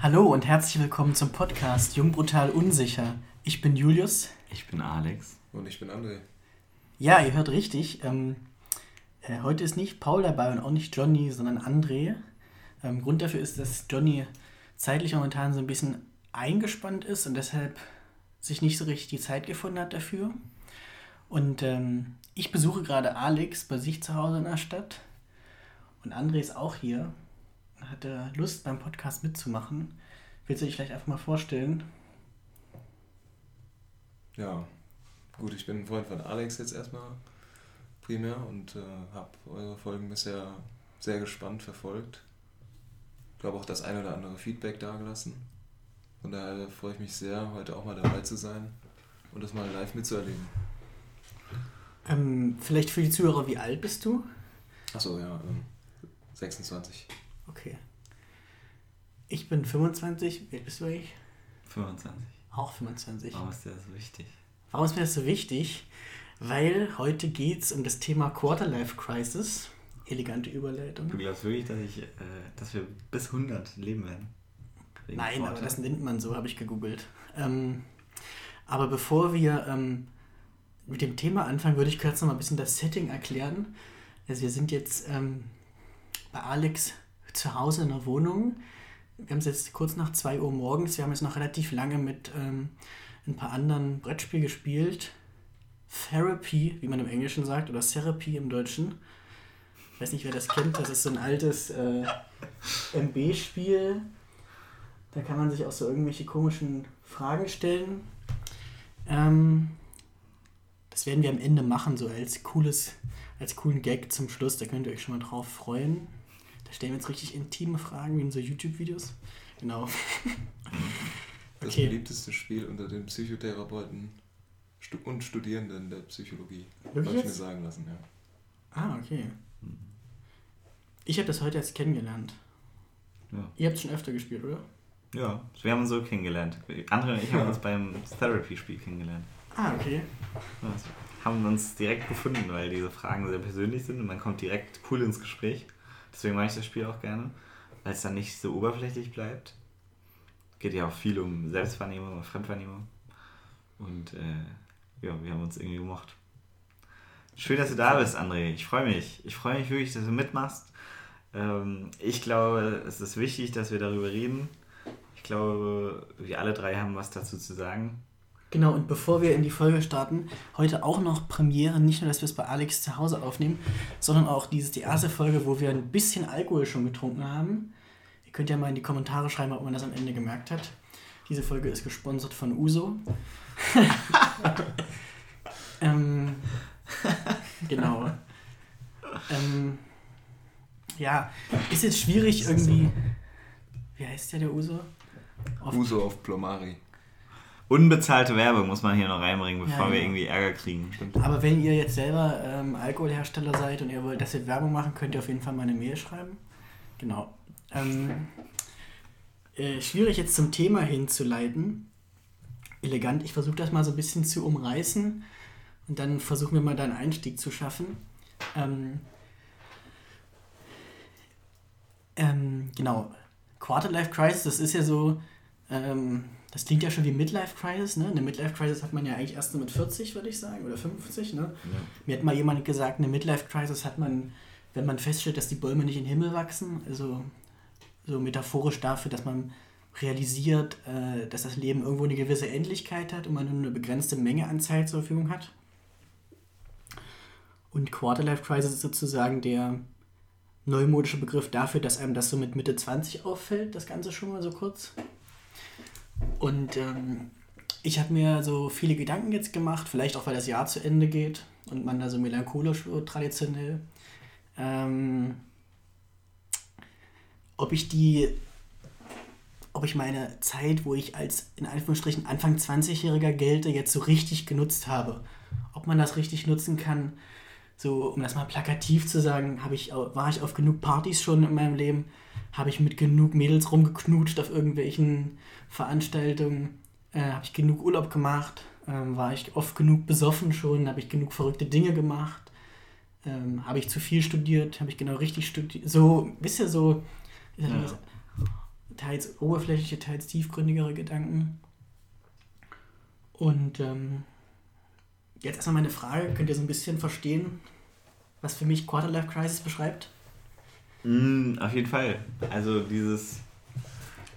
Hallo und herzlich willkommen zum Podcast Jung Brutal Unsicher. Ich bin Julius. Ich bin Alex. Und ich bin André. Ja, ihr hört richtig. Ähm, äh, heute ist nicht Paul dabei und auch nicht Johnny, sondern André. Ähm, Grund dafür ist, dass Johnny zeitlich momentan so ein bisschen eingespannt ist und deshalb sich nicht so richtig die Zeit gefunden hat dafür. Und ähm, ich besuche gerade Alex bei sich zu Hause in der Stadt. Und André ist auch hier hatte Lust beim Podcast mitzumachen. Willst du dich vielleicht einfach mal vorstellen? Ja, gut, ich bin ein Freund von Alex jetzt erstmal primär und äh, habe eure Folgen bisher sehr gespannt verfolgt. Ich glaube auch das ein oder andere Feedback dagelassen. Von daher freue ich mich sehr, heute auch mal dabei zu sein und das mal live mitzuerleben. Ähm, vielleicht für die Zuhörer, wie alt bist du? Achso, ja, ähm, 26. Okay. Ich bin 25. Wie alt bist du eigentlich? 25. Auch 25. Warum ist der so wichtig? Warum ist mir das so wichtig? Weil heute geht es um das Thema Quarterlife Crisis. Elegante Überleitung. Du glaubst wirklich, dass, ich, äh, dass wir bis 100 leben werden? Wegen Nein, Quarter? aber das nennt man so, habe ich gegoogelt. Ähm, aber bevor wir ähm, mit dem Thema anfangen, würde ich kurz noch mal ein bisschen das Setting erklären. Also wir sind jetzt ähm, bei Alex zu Hause in der Wohnung. Wir haben es jetzt kurz nach 2 Uhr morgens. Wir haben jetzt noch relativ lange mit ähm, ein paar anderen Brettspielen gespielt. Therapy, wie man im Englischen sagt, oder Therapy im Deutschen. Ich weiß nicht, wer das kennt. Das ist so ein altes äh, MB-Spiel. Da kann man sich auch so irgendwelche komischen Fragen stellen. Ähm, das werden wir am Ende machen, so als cooles, als coolen Gag zum Schluss. Da könnt ihr euch schon mal drauf freuen. Da stellen wir jetzt richtig intime Fragen, wie in so YouTube-Videos. Genau. Das Okay. beliebteste Spiel unter den Psychotherapeuten und Studierenden der Psychologie. Habe ich mir sagen lassen, ja. Ah, okay. Ich habe das heute erst kennengelernt. Ja. Ihr habt schon öfter gespielt, oder? ja, wir haben uns so kennengelernt. Andere und ich haben uns beim Therapy-Spiel kennengelernt. Ah, okay. Ja, haben uns direkt gefunden, weil diese Fragen sehr persönlich sind und man kommt direkt cool ins Gespräch. Deswegen mache ich das Spiel auch gerne, weil es dann nicht so oberflächlich bleibt. Geht ja auch viel um Selbstwahrnehmung und Fremdwahrnehmung. Und äh, ja, wir haben uns irgendwie gemocht. Schön, dass du da bist, André. Ich freue mich. Ich freue mich wirklich, dass du mitmachst. Ähm, ich glaube, es ist wichtig, dass wir darüber reden. Ich glaube, wir alle drei haben was dazu zu sagen. Genau, und bevor wir in die Folge starten, heute auch noch Premiere, nicht nur, dass wir es bei Alex zu Hause aufnehmen, sondern auch diese die erste Folge, wo wir ein bisschen Alkohol schon getrunken haben. Ihr könnt ja mal in die Kommentare schreiben, ob man das am Ende gemerkt hat. Diese Folge ist gesponsert von Uso. ähm, genau. Ähm, ja, ist jetzt schwierig irgendwie. Wie heißt der, der Uso? Auf- Uso auf Plomari. Unbezahlte Werbung muss man hier noch reinbringen, bevor Ja, wir ja. irgendwie Ärger kriegen. Aber wenn ihr jetzt selber ähm, Alkoholhersteller seid und ihr wollt, dass wir Werbung machen, könnt ihr auf jeden Fall mal eine Mail schreiben. Genau. Ähm, äh, schwierig jetzt zum Thema hinzuleiten. Elegant, ich versuche das mal so ein bisschen zu umreißen und dann versuchen wir mal da einen Einstieg zu schaffen. Ähm, ähm, genau. Quarterlife Crisis, das ist ja so, ähm, das klingt ja schon wie Midlife Crisis, ne? Eine Midlife Crisis hat man ja eigentlich erst so mit 40, würde ich sagen, oder 50, ne? Mir hat mal jemand gesagt, eine Midlife Crisis hat man, wenn man feststellt, dass die Bäume nicht in den Himmel wachsen, also so metaphorisch dafür, dass man realisiert, äh, dass das Leben irgendwo eine gewisse Endlichkeit hat und man nur eine begrenzte Menge an Zeit zur Verfügung hat. Und Quarterlife Crisis ist sozusagen der neumodische Begriff dafür, dass einem das so mit Mitte 20 auffällt, das Ganze schon mal so kurz. Und ähm, ich habe mir so viele Gedanken jetzt gemacht, vielleicht auch, weil das Jahr zu Ende geht und man da so melancholisch wird, traditionell. Ähm, ob ich die, ob ich meine Zeit, wo ich als in Anführungsstrichen Anfang 20-Jähriger gelte, jetzt so richtig genutzt habe. Ob man das richtig nutzen kann, so um das mal plakativ zu sagen, ich, war ich auf genug Partys schon in meinem Leben, habe ich mit genug Mädels rumgeknutscht auf irgendwelchen Veranstaltungen, äh, habe ich genug Urlaub gemacht, ähm, war ich oft genug besoffen schon, habe ich genug verrückte Dinge gemacht, ähm, habe ich zu viel studiert, habe ich genau richtig studiert, so, wisst ihr, so, Ja. teils oberflächliche, teils tiefgründigere Gedanken. Und ähm, jetzt erstmal meine Frage, könnt ihr so ein bisschen verstehen, was für mich Quarterlife Crisis beschreibt? Mm, auf jeden Fall. Also dieses,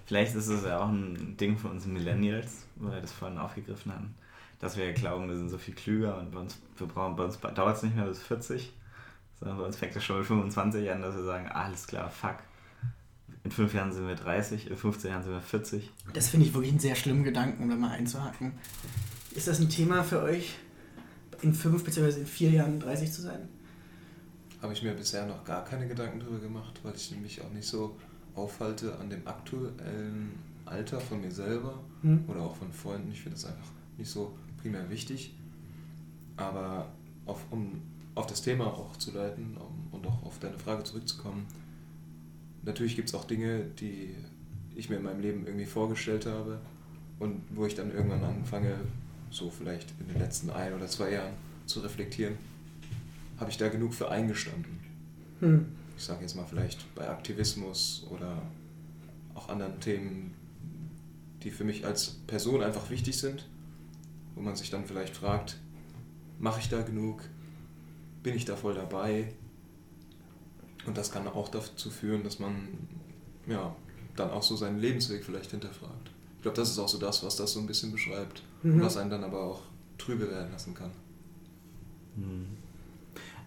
vielleicht ist es ja auch ein Ding für uns Millennials, weil wir das vorhin aufgegriffen hatten, dass wir glauben, wir sind so viel klüger und bei uns, wir brauchen, bei uns dauert es nicht mehr bis 40, sondern bei uns fängt es schon mit 25 an, dass wir sagen, alles klar, fuck. In fünf Jahren sind wir 30, in 15 Jahren sind wir 40. Das finde ich wirklich einen sehr schlimmen Gedanken, um da mal einzuhaken. Ist das ein Thema für euch, in fünf bzw. in vier Jahren 30 zu sein? Habe ich mir bisher noch gar keine Gedanken darüber gemacht, weil ich mich auch nicht so aufhalte an dem aktuellen Alter von mir selber hm. oder auch von Freunden. Ich finde das einfach nicht so primär wichtig. Aber auf, um auf das Thema auch zu leiten um, und auch auf deine Frage zurückzukommen, natürlich gibt es auch Dinge, die ich mir in meinem Leben irgendwie vorgestellt habe und wo ich dann irgendwann anfange, so vielleicht in den letzten ein oder zwei Jahren zu reflektieren, habe ich da genug für eingestanden. Hm. Ich sage jetzt mal vielleicht bei Aktivismus oder auch anderen Themen, die für mich als Person einfach wichtig sind, wo man sich dann vielleicht fragt, mache ich da genug? Bin ich da voll dabei? Und das kann auch dazu führen, dass man ja, dann auch so seinen Lebensweg vielleicht hinterfragt. Ich glaube, das ist auch so das, was das so ein bisschen beschreibt. Mhm. Was einen dann aber auch trübe werden lassen kann. Hm.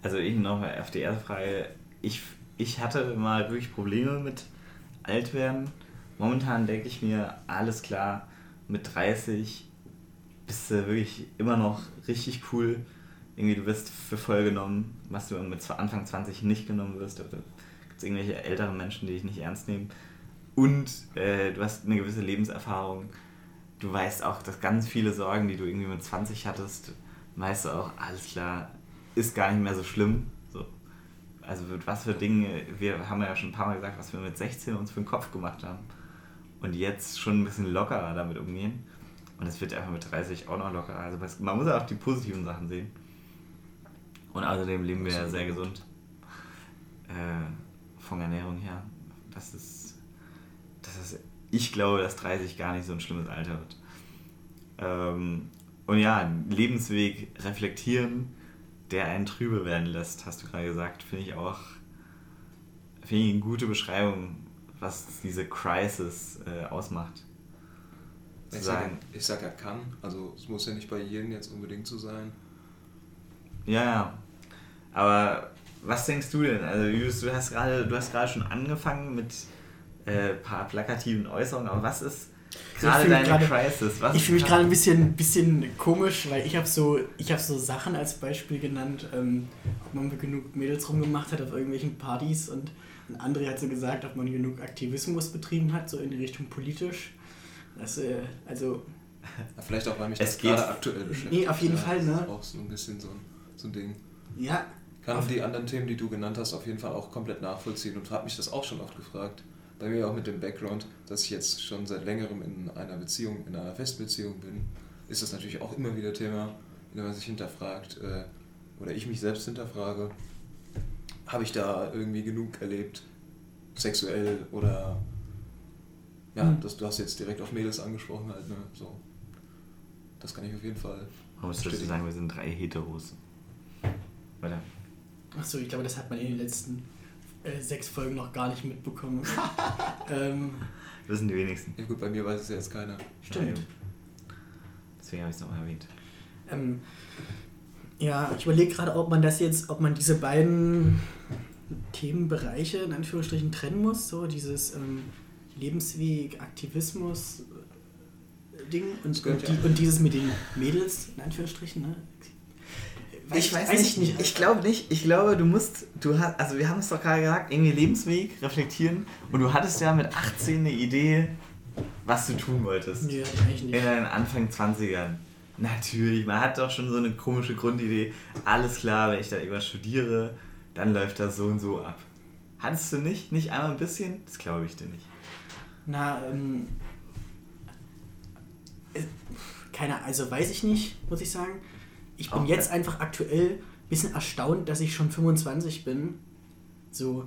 Also ich noch auf die erste Frage. Ich, ich hatte mal wirklich Probleme mit Altwerden. Momentan denke ich mir, alles klar, mit 30 bist du wirklich immer noch richtig cool. Irgendwie du wirst für voll genommen, was du mit Anfang 20 nicht genommen wirst. Oder gibt es irgendwelche älteren Menschen, die dich nicht ernst nehmen. Und äh, du hast eine gewisse Lebenserfahrung du weißt auch, dass ganz viele Sorgen, die du irgendwie mit 20 hattest, weißt du auch, alles klar, ist gar nicht mehr so schlimm. So. Also mit was für Dinge, wir haben ja schon ein paar Mal gesagt, was wir mit 16 uns für den Kopf gemacht haben. Und jetzt schon ein bisschen lockerer damit umgehen. Und es wird einfach mit 30 auch noch lockerer. Also man muss ja auch die positiven Sachen sehen. Und außerdem leben wir ja sehr gesund. Äh, von Ernährung her. Das ist, das ist ich glaube, dass 30 gar nicht so ein schlimmes Alter wird. Ähm, und ja, Lebensweg reflektieren, der einen trübe werden lässt, hast du gerade gesagt, finde ich auch finde ich eine gute Beschreibung, was diese Crisis äh, ausmacht. Ich sage ich sag, er kann, also es muss ja nicht bei jedem jetzt unbedingt so sein. Ja, ja. Aber was denkst du denn? Also du hast gerade, du hast gerade schon angefangen mit äh, paar plakativen Äußerungen, aber was ist gerade deine grade, Crisis? Was ich fühle mich gerade ein bisschen, bisschen komisch, weil ich habe so, hab so Sachen als Beispiel genannt, ähm, ob man genug Mädels rumgemacht hat auf irgendwelchen Partys und ein André hat so gesagt, ob man genug Aktivismus betrieben hat, so in die Richtung politisch. Das, äh, also Vielleicht auch, weil mich das gerade aktuell beschäftigt. Nee, auf jeden ja, Fall, ne? Das ist auch so ein bisschen so ein, so ein Ding. Ja. Kann die anderen Themen, die du genannt hast, auf jeden Fall auch komplett nachvollziehen und habe mich das auch schon oft gefragt bei mir auch mit dem Background, dass ich jetzt schon seit längerem in einer Beziehung, in einer Festbeziehung bin, ist das natürlich auch immer wieder Thema, wenn man sich hinterfragt äh, oder ich mich selbst hinterfrage, habe ich da irgendwie genug erlebt, sexuell oder ja, mhm. das, du hast jetzt direkt auf Mädels angesprochen halt, ne? So. Das kann ich auf jeden Fall. Man muss dazu sagen, wir sind drei Heteros. Weiter. Achso, ich glaube, das hat man in den letzten äh, sechs Folgen noch gar nicht mitbekommen. ähm, Wissen die wenigsten. Ja gut, bei mir weiß es ja jetzt keiner. Stimmt. Deswegen habe ich es nochmal erwähnt. Ähm, ja, ich überlege gerade, ob man das jetzt, ob man diese beiden Themenbereiche in Anführungsstrichen trennen muss, so dieses ähm, Lebensweg, Aktivismus äh, Ding und, und, die, und, dieses mit den Mädels in Anführungsstrichen, ne? Ich weiß, weiß nicht, nicht. Ich glaube nicht. Ich glaube, du musst, du hast, also wir haben es doch gerade gesagt, irgendwie Lebensweg reflektieren und du hattest ja mit 18 eine Idee, was du tun wolltest. Nee, eigentlich nicht. In deinen Anfang 20ern. Natürlich, man hat doch schon so eine komische Grundidee. Alles klar, wenn ich da irgendwas studiere, dann läuft das so und so ab. Hattest du nicht? Nicht einmal ein bisschen? Das glaube ich dir nicht. Na, ähm. Äh, keine, also weiß ich nicht, muss ich sagen ich bin okay. jetzt einfach aktuell ein bisschen erstaunt, dass ich schon 25 bin. So,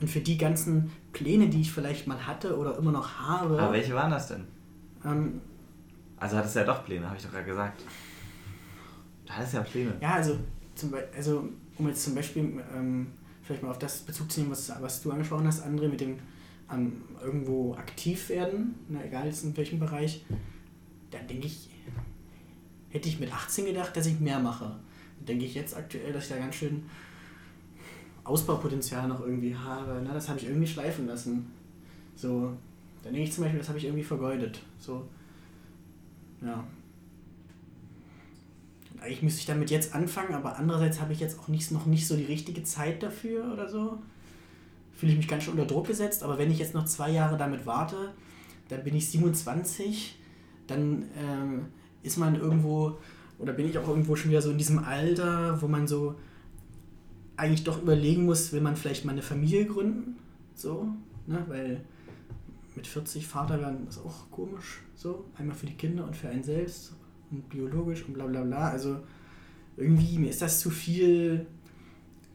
Und für die ganzen Pläne, die ich vielleicht mal hatte oder immer noch habe. Aber welche waren das denn? Ähm, Also hattest du ja doch Pläne, habe ich doch gerade gesagt. Du hattest ja Pläne. ja, also, zum Be also um jetzt zum Beispiel ähm, vielleicht mal auf das Bezug zu nehmen, was, was du angesprochen hast, André, mit dem ähm, irgendwo aktiv werden, ne, egal jetzt in welchem Bereich, dann denke ich, hätte ich mit 18 gedacht, dass ich mehr mache. Denke ich jetzt aktuell, dass ich da ganz schön Ausbaupotenzial noch irgendwie habe. Ne? Das habe ich irgendwie schleifen lassen. So, dann denke ich zum Beispiel, das habe ich irgendwie vergeudet. So, ja. Und eigentlich müsste ich damit jetzt anfangen, aber andererseits habe ich jetzt auch nicht, noch nicht so die richtige Zeit dafür oder so. Fühle ich mich ganz schön unter Druck gesetzt, aber wenn ich jetzt noch zwei Jahre damit warte, dann bin ich 27, dann ähm, ist man irgendwo, oder bin ich auch irgendwo schon wieder so in diesem Alter, wo man so eigentlich doch überlegen muss, will man vielleicht mal eine Familie gründen? So, ne? Weil mit 40 Vater werden ist auch komisch. So, einmal für die Kinder und für einen selbst und biologisch und bla bla bla. Also irgendwie, mir ist das zu viel,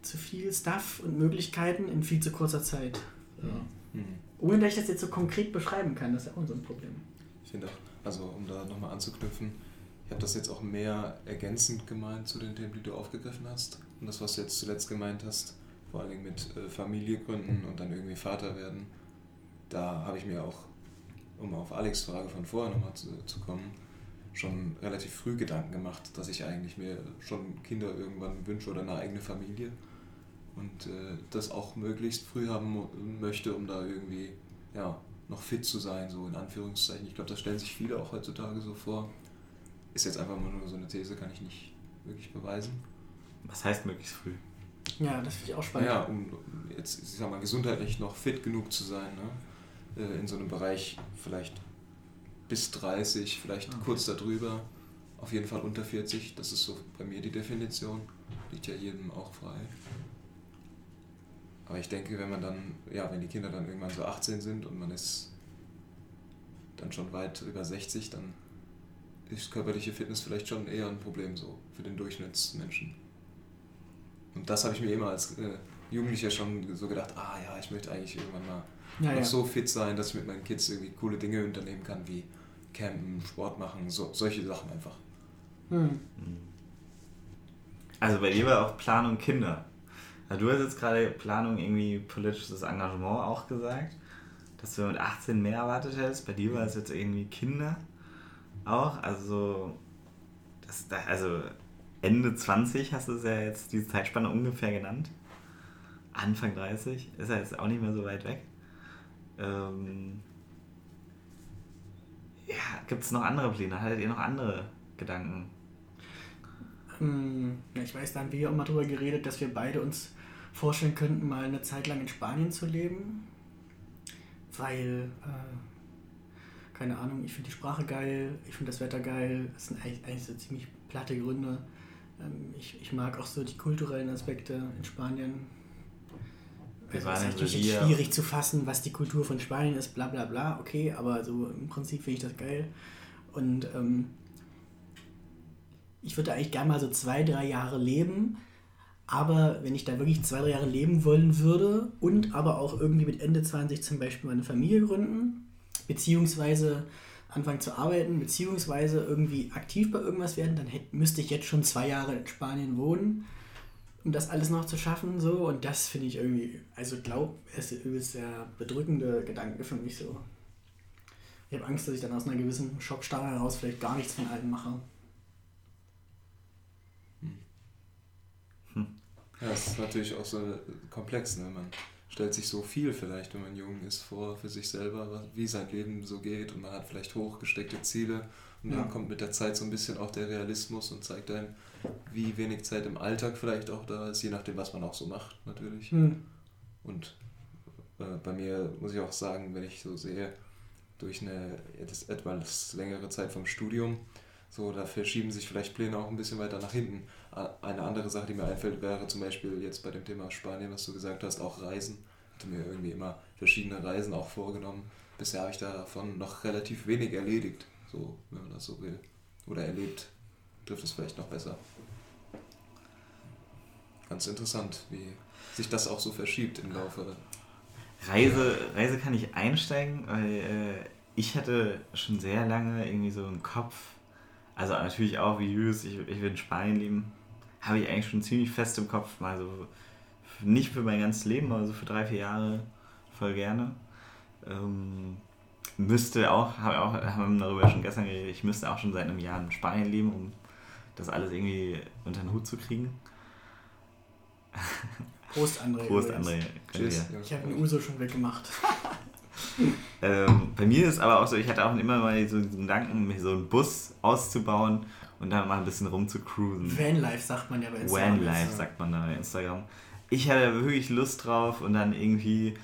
zu viel Stuff und Möglichkeiten in viel zu kurzer Zeit. Ja. Mhm. Ohne dass ich das jetzt so konkret beschreiben kann, das ist ja auch so ein Problem. Ich finde auch, also um da nochmal anzuknüpfen, ich habe das jetzt auch mehr ergänzend gemeint zu den Themen, die du aufgegriffen hast. Und das, was du jetzt zuletzt gemeint hast, vor allen Dingen mit äh, Familie gründen und dann irgendwie Vater werden, da habe ich mir auch, um auf Alex Frage von vorher nochmal zu, zu kommen, schon relativ früh Gedanken gemacht, dass ich eigentlich mir schon Kinder irgendwann wünsche oder eine eigene Familie. Und äh, das auch möglichst früh haben möchte, um da irgendwie ja, noch fit zu sein, so in Anführungszeichen. Ich glaube, das stellen sich viele auch heutzutage so vor. Ist jetzt einfach mal nur so eine These, kann ich nicht wirklich beweisen. Was heißt möglichst früh? Ja, das finde ich auch spannend. Naja, um jetzt, ich sag mal, gesundheitlich noch fit genug zu sein, ne? Äh, in so einem Bereich vielleicht bis 30, vielleicht Okay. kurz darüber, auf jeden Fall unter 40, das ist so bei mir die Definition, liegt ja jedem auch frei. Aber ich denke, wenn man dann, ja, wenn die Kinder dann irgendwann so 18 sind und man ist dann schon weit über 60, dann ist körperliche Fitness vielleicht schon eher ein Problem so für den Durchschnittsmenschen. Und das habe ich mir immer als äh, Jugendlicher schon so gedacht, ah ja, ich möchte eigentlich irgendwann mal ja, noch ja. so fit sein, dass ich mit meinen Kids irgendwie coole Dinge unternehmen kann, wie campen, Sport machen, so, solche Sachen einfach. Hm. Also bei dir war auch Planung Kinder. Ja, du hast jetzt gerade Planung irgendwie politisches Engagement auch gesagt, dass du mit 18 mehr erwartet hättest. Bei dir war es jetzt irgendwie Kinder auch. Also, das, da- also Ende 20 hast du es ja jetzt diese Zeitspanne ungefähr genannt. Anfang 30 ist ja jetzt auch nicht mehr so weit weg. Ähm, ja, gibt es noch andere Pläne? Hattet ihr noch andere Gedanken? Hm, ich weiß, da haben wir ja auch mal drüber geredet, dass wir beide uns vorstellen könnten, mal eine Zeit lang in Spanien zu leben. Weil, äh, keine Ahnung, ich finde die Sprache geil, ich finde das Wetter geil. Das sind eigentlich, eigentlich so ziemlich platte Gründe. Ähm, ich, ich mag auch so die kulturellen Aspekte in Spanien. Also es ist in natürlich Sevilla. schwierig zu fassen, was die Kultur von Spanien ist, bla bla bla, okay, aber so im Prinzip finde ich das geil. Und ähm, ich würde eigentlich gerne mal so zwei, drei Jahre leben. Aber wenn ich da wirklich zwei, drei Jahre leben wollen würde und aber auch irgendwie mit Ende 20 zum Beispiel meine Familie gründen, beziehungsweise anfangen zu arbeiten, beziehungsweise irgendwie aktiv bei irgendwas werden, dann hätte, müsste ich jetzt schon zwei Jahre in Spanien wohnen, um das alles noch zu schaffen. So. Und das finde ich irgendwie, also glaub, es ist sehr bedrückende Gedanken für mich so. Ich habe Angst, dass ich dann aus einer gewissen Schockstarre heraus vielleicht gar nichts von allem mache. Ja, es ist natürlich auch so komplex, ne? Man stellt sich so viel vielleicht, wenn man jung ist, vor für sich selber, wie sein Leben so geht und man hat vielleicht hochgesteckte Ziele und Ja. dann kommt mit der Zeit so ein bisschen auch der Realismus und zeigt einem, wie wenig Zeit im Alltag vielleicht auch da ist, je nachdem, was man auch so macht, natürlich. Hm. Und äh, bei mir muss ich auch sagen, wenn ich so sehe, durch eine etwas längere Zeit vom Studium, so da verschieben sich vielleicht Pläne auch ein bisschen weiter nach hinten. Eine andere Sache, die mir einfällt, wäre zum Beispiel jetzt bei dem Thema Spanien, was du gesagt hast, auch Reisen. Ich hatte mir irgendwie immer verschiedene Reisen auch vorgenommen. Bisher habe ich davon noch relativ wenig erledigt, so wenn man das so will. Oder erlebt, trifft es vielleicht noch besser. Ganz interessant, wie sich das auch so verschiebt im Laufe Reise, Reise kann ich einsteigen, weil äh, ich hatte schon sehr lange irgendwie so im Kopf, also natürlich auch wie Jus, ich, ich will in Spanien leben, habe ich eigentlich schon ziemlich fest im Kopf, mal so, nicht für mein ganzes Leben, aber so für drei, vier Jahre voll gerne. Ähm, müsste auch, haben auch, haben darüber schon gestern geredet, ich müsste auch schon seit einem Jahr in Spanien leben, um das alles irgendwie unter den Hut zu kriegen. Prost, André. Prost. André. Tschüss. Ich habe den Uso schon weggemacht. Ähm, bei mir ist aber auch so, ich hatte auch immer mal so diesen Gedanken, mir so einen Bus auszubauen und dann mal ein bisschen rumzucruisen. Vanlife sagt man ja bei Instagram. Vanlife sagt man da bei Instagram. Ich hatte wirklich Lust drauf und dann irgendwie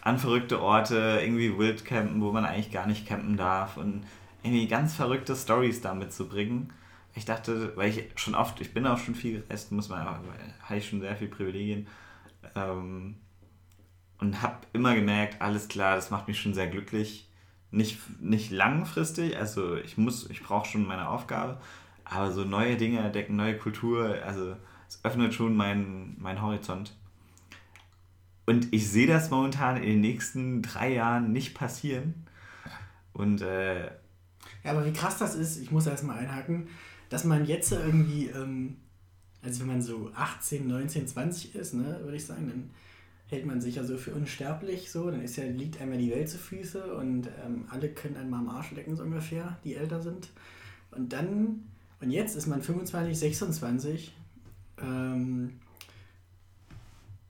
an verrückte Orte, irgendwie Wildcampen, wo man eigentlich gar nicht campen darf und irgendwie ganz verrückte Stories da mitzubringen. Ich dachte, weil ich schon oft, ich bin auch schon viel gereist, muss man, habe ich schon sehr viel Privilegien. Ähm, und habe immer gemerkt, alles klar, das macht mich schon sehr glücklich. Nicht, nicht langfristig, also ich muss, ich brauche schon meine Aufgabe, aber so neue Dinge entdecken, neue Kultur, also es öffnet schon meinen mein Horizont. Und ich sehe das momentan in den nächsten drei Jahren nicht passieren. Und äh, Ja, aber wie krass das ist, ich muss erst mal einhaken, dass man jetzt irgendwie, ähm, also wenn man so 18, 19, 20 ist, ne, würde ich sagen, dann hält man sich ja so für unsterblich, so, dann ist ja, liegt einmal die Welt zu Füße und ähm, alle können einen mal am Arsch lecken, so ungefähr, die älter sind. Und dann, und jetzt ist man 25, 26, ähm,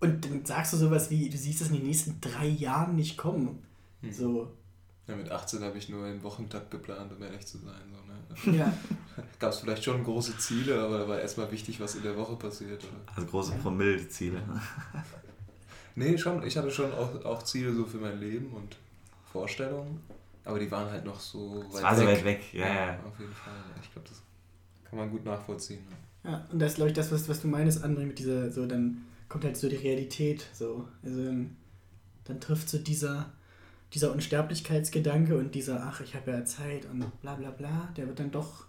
und dann sagst du sowas wie, du siehst es in den nächsten drei Jahren nicht kommen. Hm. So, Ja, mit 18 habe ich nur einen Wochentakt geplant, um ehrlich zu sein. So, ne? ja. Gab es vielleicht schon große Ziele, aber da war erstmal wichtig, was in der Woche passiert. Oder? also große Promille-Ziele. Nee, schon. Ich hatte schon auch, auch Ziele so für mein Leben und Vorstellungen, aber die waren halt noch so Es war so weit weg, ja, ja. Auf jeden Fall. Ja, Ich glaube, das kann man gut nachvollziehen. Ja, und das ist, glaube ich, das, was, was du meinst, André, mit dieser, so, dann kommt halt so die Realität, so. Also dann, dann trifft so dieser, dieser Unsterblichkeitsgedanke und dieser, ach, ich habe ja Zeit und bla bla bla, der wird dann doch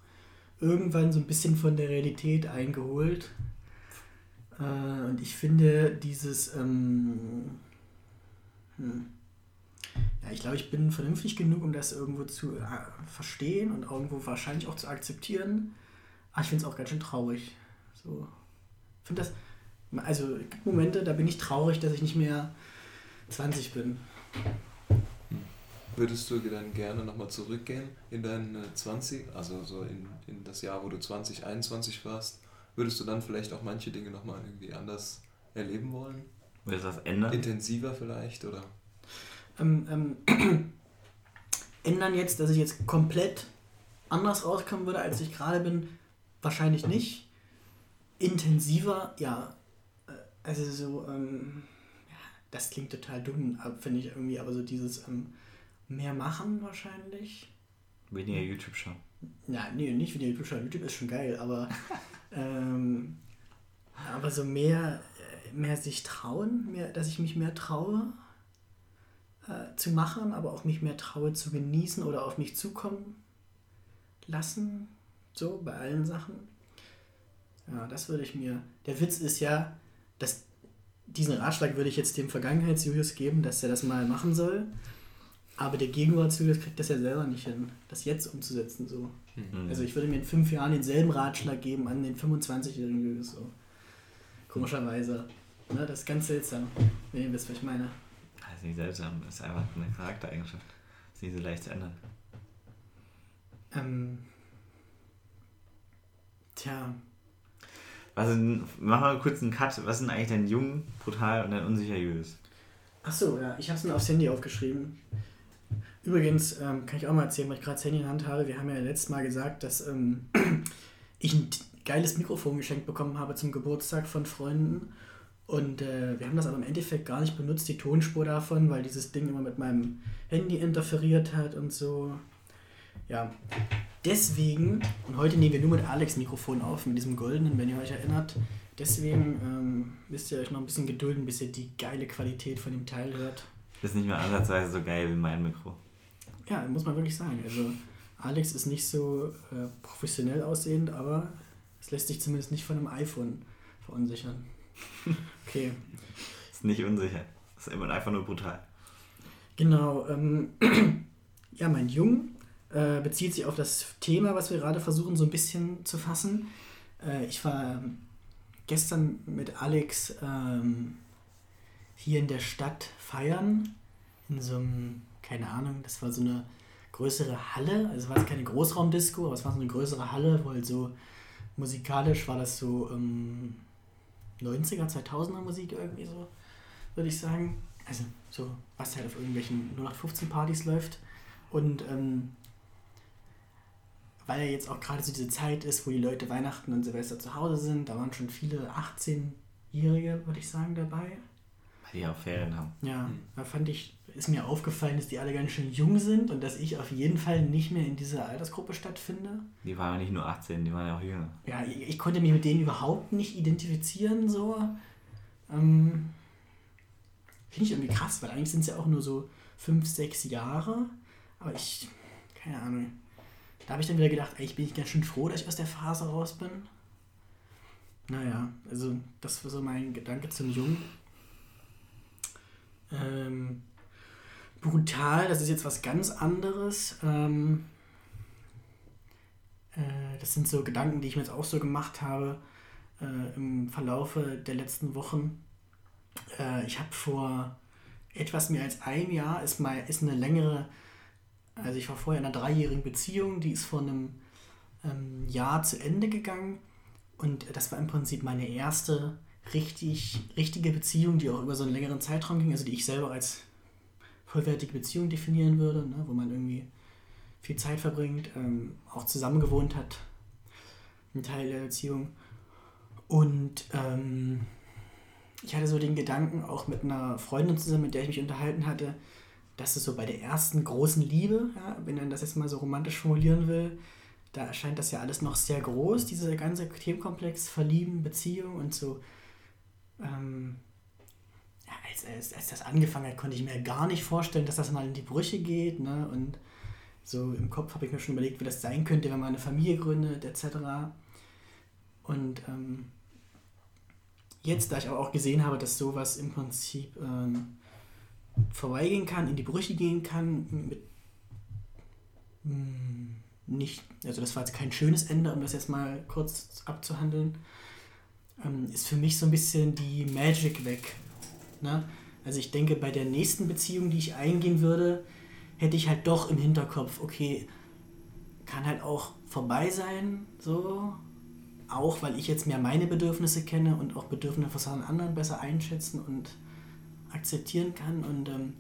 irgendwann so ein bisschen von der Realität eingeholt. Äh, und ich finde dieses, ähm, hm, ja, ich glaube, ich bin vernünftig genug, um das irgendwo zu äh, verstehen und irgendwo wahrscheinlich auch zu akzeptieren. Aber ich finde es auch ganz schön traurig. So. Ich finde das, also es gibt Momente, da bin ich traurig, dass ich nicht mehr 20 bin. Würdest du dann gerne nochmal zurückgehen in deine 20, also so in, in das Jahr, wo du 20, 21 warst? Würdest du dann vielleicht auch manche Dinge nochmal irgendwie anders erleben wollen? Willst du das ändern? Intensiver vielleicht, oder? Ähm, ähm, ändern jetzt, dass ich jetzt komplett anders rauskommen würde, als ich gerade bin, wahrscheinlich nicht. Intensiver, ja. Äh, Also so, ähm, ja, das klingt total dumm, finde ich irgendwie, aber so dieses ähm, mehr machen wahrscheinlich. Weniger YouTube schauen. Ja, nee, nicht wie die YouTube schauen. YouTube ist schon geil, aber, ähm, aber so mehr, äh, mehr sich trauen, mehr, dass ich mich mehr traue äh, zu machen, aber auch mich mehr traue zu genießen oder auf mich zukommen lassen. So, bei allen Sachen. Ja, das würde ich mir. Der Witz ist ja, dass diesen Ratschlag würde ich jetzt dem Vergangenheits-Julius geben, dass er das mal machen soll. Aber der Gegenwarts-Julius kriegt das ja selber nicht hin, das jetzt umzusetzen. So. Mhm. Also ich würde mir in fünf Jahren denselben Ratschlag geben an den 25-jährigen Julius. So. Komischerweise. Ne, das ist ganz seltsam, wenn ihr wisst, was ich meine. Das ist nicht seltsam, das ist einfach eine Charaktereigenschaft. Das ist nicht so leicht zu ändern. Ähm, tja, Was sind, machen wir kurz einen Cut. Was sind eigentlich dein jung, brutal und dein unsicher Julius? Achso, ja, ich habe es mir aufs Handy aufgeschrieben. Übrigens, ähm, kann ich auch mal erzählen, weil ich gerade das Handy in der Hand habe. Wir haben ja letztes Mal gesagt, dass ähm, ich ein geiles Mikrofon geschenkt bekommen habe zum Geburtstag von Freunden. Und äh, wir haben das aber im Endeffekt gar nicht benutzt, die Tonspur davon, weil dieses Ding immer mit meinem Handy interferiert hat und so. Ja, deswegen, und heute nehmen wir nur mit Alex Mikrofon auf, mit diesem goldenen, wenn ihr euch erinnert. Deswegen ähm, müsst ihr euch noch ein bisschen gedulden, bis ihr die geile Qualität von dem Teil hört. Ist nicht mal ansatzweise so geil wie mein Mikro. Ja, muss man wirklich sagen. Also Alex ist nicht so äh, professionell aussehend, aber es lässt sich zumindest nicht von einem iPhone verunsichern. Okay. Ist nicht unsicher. Ist immer einfach nur brutal. Genau. Ähm, ja, mein Jung äh, bezieht sich auf das Thema, was wir gerade versuchen, so ein bisschen zu fassen. Äh, ich war gestern mit Alex ähm, hier in der Stadt feiern, in so einem, keine Ahnung, das war so eine größere Halle, also es war jetzt keine Großraumdisco, aber es war so eine größere Halle, wo halt so musikalisch war das so ähm, 90er, 2000er Musik irgendwie so, würde ich sagen. Also so, was halt auf irgendwelchen 0815 Partys läuft. Und ähm, weil ja jetzt auch gerade so diese Zeit ist, wo die Leute Weihnachten und Silvester zu Hause sind, da waren schon viele 18-Jährige, würde ich sagen, dabei. Weil die auch Ferien haben. Ja, da fand ich, ist mir aufgefallen, dass die alle ganz schön jung sind und dass ich auf jeden Fall nicht mehr in dieser Altersgruppe stattfinde. Die waren ja nicht nur 18, die waren ja auch jünger. Ja, ich, ich konnte mich mit denen überhaupt nicht identifizieren, so. Ähm, Finde ich irgendwie krass, weil eigentlich sind es ja auch nur so fünf, sechs Jahre. Aber ich, keine Ahnung. Da habe ich dann wieder gedacht, eigentlich bin ich ganz schön froh, dass ich aus der Phase raus bin. Naja, also das war so mein Gedanke zum Jungen. Ähm, brutal, das ist jetzt was ganz anderes. Ähm, äh, das sind so Gedanken, die ich mir jetzt auch so gemacht habe äh, im Verlaufe der letzten Wochen. Äh, ich habe vor etwas mehr als einem Jahr ist mal ist eine längere, also ich war vorher in einer dreijährigen Beziehung, die ist vor einem ähm, Jahr zu Ende gegangen und das war im Prinzip meine erste richtig richtige Beziehung, die auch über so einen längeren Zeitraum ging, also die ich selber als vollwertige Beziehung definieren würde, ne, wo man irgendwie viel Zeit verbringt, ähm, auch zusammen gewohnt hat, ein Teil der Beziehung. Und ähm, ich hatte so den Gedanken, auch mit einer Freundin zusammen, mit der ich mich unterhalten hatte, dass es so bei der ersten großen Liebe, ja, wenn man das jetzt mal so romantisch formulieren will, da erscheint das ja alles noch sehr groß, dieser ganze Themenkomplex, Verlieben, Beziehung und so. Ähm, als, als, als das angefangen hat, konnte ich mir gar nicht vorstellen, dass das mal in die Brüche geht. Ne? Und so im Kopf habe ich mir schon überlegt, wie das sein könnte, wenn man eine Familie gründet, etc. Und ähm, jetzt, da ich aber auch gesehen habe, dass sowas im Prinzip ähm, vorbeigehen kann, in die Brüche gehen kann, mit mh, hm, nicht, also das war jetzt kein schönes Ende, um das jetzt mal kurz abzuhandeln, ähm, ist für mich so ein bisschen die Magic weg. Ne? Also ich denke, bei der nächsten Beziehung, die ich eingehen würde, hätte ich halt doch im Hinterkopf, okay, kann halt auch vorbei sein, so, auch weil ich jetzt mehr meine Bedürfnisse kenne und auch Bedürfnisse von anderen besser einschätzen und akzeptieren kann. Und ähm,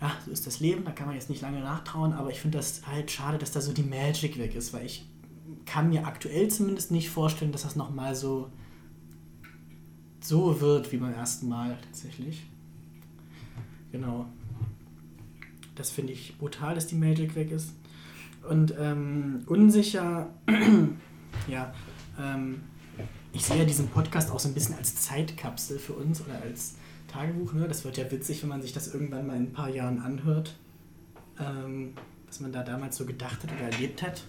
ja, so ist das Leben, da kann man jetzt nicht lange nachtrauen, aber ich finde das halt schade, dass da so die Magic weg ist, weil ich kann mir aktuell zumindest nicht vorstellen, dass das nochmal so, so wird wie beim ersten Mal tatsächlich. Genau. Das finde ich brutal, dass die Magic weg ist. Und ähm, unsicher ja, ähm, ich sehe ja diesen Podcast auch so ein bisschen als Zeitkapsel für uns oder als Tagebuch. Ne? Das wird ja witzig, wenn man sich das irgendwann mal in ein paar Jahren anhört, ähm, was man da damals so gedacht hat oder erlebt hat.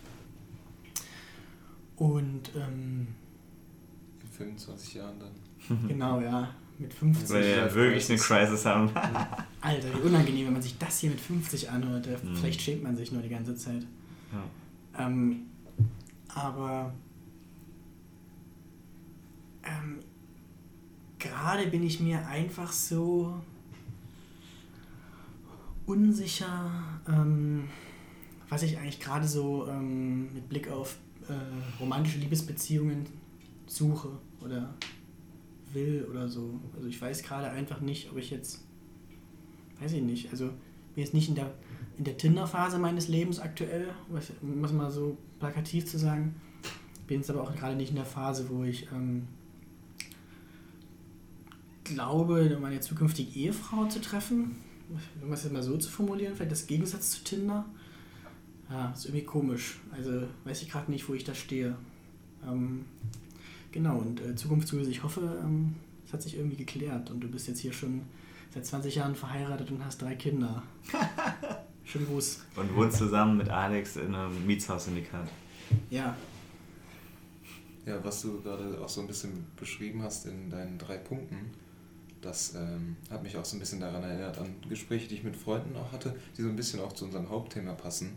Und ähm, in 25 Jahren dann. Genau, ja. Mit 50. Weil wir ja wirklich eine Crisis haben. Alter, wie unangenehm, wenn man sich das hier mit 50 anhört. Mhm. Vielleicht schämt man sich nur die ganze Zeit. Ja. Ähm, aber ähm, gerade bin ich mir einfach so unsicher, ähm, was ich eigentlich gerade so ähm, mit Blick auf äh, romantische Liebesbeziehungen suche oder will oder so. Also ich weiß gerade einfach nicht, ob ich jetzt, weiß ich nicht, also bin jetzt nicht in der, in der Tinder-Phase meines Lebens aktuell, was, was mal so plakativ zu sagen, bin jetzt aber auch gerade nicht in der Phase, wo ich ähm, glaube, meine zukünftige Ehefrau zu treffen. Um das jetzt mal so zu formulieren, vielleicht das Gegensatz zu Tinder. Ja, ist irgendwie komisch. Also weiß ich gerade nicht, wo ich da stehe. Ähm, genau, und äh, Zukunftsgrüße, ich hoffe, ähm, es ähm, hat sich irgendwie geklärt und du bist jetzt hier schon seit 20 Jahren verheiratet und hast drei Kinder. Schönen Gruß. Und wohnst zusammen mit Alex in einem Mietshaus-Syndikat. Ja. Ja, was du gerade auch so ein bisschen beschrieben hast in deinen drei Punkten, das ähm, hat mich auch so ein bisschen daran erinnert, an Gespräche, die ich mit Freunden auch hatte, die so ein bisschen auch zu unserem Hauptthema passen.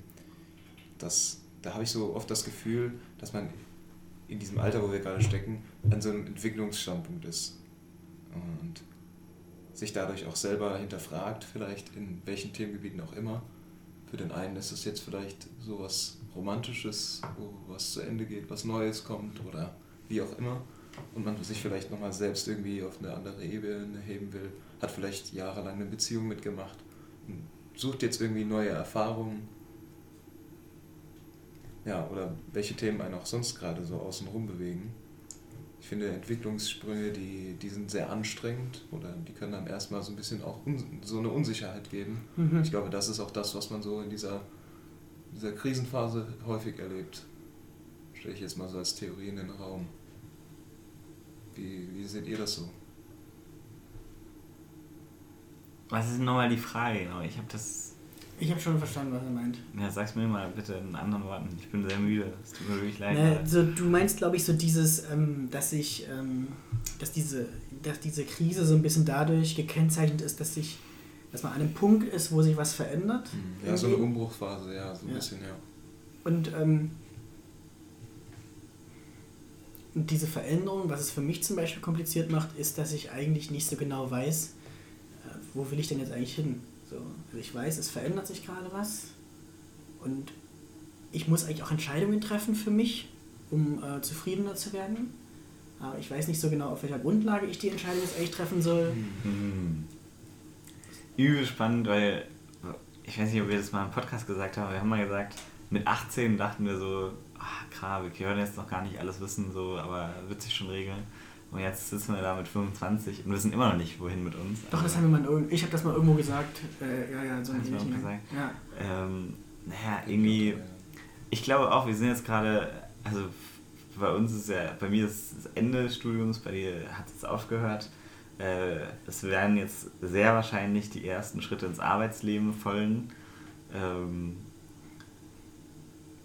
Das, da habe ich so oft das Gefühl, dass man in diesem Alter, wo wir gerade stecken, an so einem Entwicklungsstandpunkt ist. Und sich dadurch auch selber hinterfragt, vielleicht in welchen Themengebieten auch immer. Für den einen ist es jetzt vielleicht so was Romantisches, wo was zu Ende geht, was Neues kommt oder wie auch immer. Und man sich vielleicht nochmal selbst irgendwie auf eine andere Ebene heben will, hat vielleicht jahrelang eine Beziehung mitgemacht und sucht jetzt irgendwie neue Erfahrungen. Ja, oder welche Themen einen auch sonst gerade so außenrum bewegen. Ich finde Entwicklungssprünge, die, die sind sehr anstrengend oder die können dann erstmal so ein bisschen auch so eine Unsicherheit geben. Mhm. Ich glaube, das ist auch das, was man so in dieser, dieser Krisenphase häufig erlebt. Stelle ich jetzt mal so als Theorie in den Raum. Wie, wie seht ihr das so? Was ist nochmal die Frage genau? Ich habe das ich habe schon verstanden, was er meint. Ja, sag's mir mal bitte in anderen Worten. Ich bin sehr müde. Es tut mir wirklich leid. Ne, so, du meinst, glaube ich, so dieses, ähm, dass ich, ähm, dass diese, dass diese Krise so ein bisschen dadurch gekennzeichnet ist, dass sich, dass man an einem Punkt ist, wo sich was verändert. Mhm. Ja, so eine Umbruchphase, ja, so ein ja. bisschen, ja. Und ähm, und diese Veränderung, was es für mich zum Beispiel kompliziert macht, ist, dass ich eigentlich nicht so genau weiß, äh, wo will ich denn jetzt eigentlich hin? So, also ich weiß, es verändert sich gerade was und ich muss eigentlich auch Entscheidungen treffen für mich, um äh, zufriedener zu werden. Aber ich weiß nicht so genau, auf welcher Grundlage ich die Entscheidung jetzt eigentlich treffen soll. Mhm. Übel spannend, weil ich weiß nicht, ob wir das mal im Podcast gesagt haben, wir haben mal gesagt, mit 18 dachten wir so, ach klar, wir können jetzt noch gar nicht alles wissen, so, aber wird sich schon regeln. Und jetzt sitzen wir da mit 25 und wissen immer noch nicht, wohin mit uns. Doch, das haben wir mal, ich habe das mal irgendwo gesagt. Äh, ja, ja, so ein gesagt. Ja. Ähm, naja, irgendwie, ich glaube auch, wir sind jetzt gerade, also bei uns ist ja, bei mir ist das Ende des Studiums, bei dir hat es aufgehört. Äh, es werden jetzt sehr wahrscheinlich die ersten Schritte ins Arbeitsleben folgen. Ähm,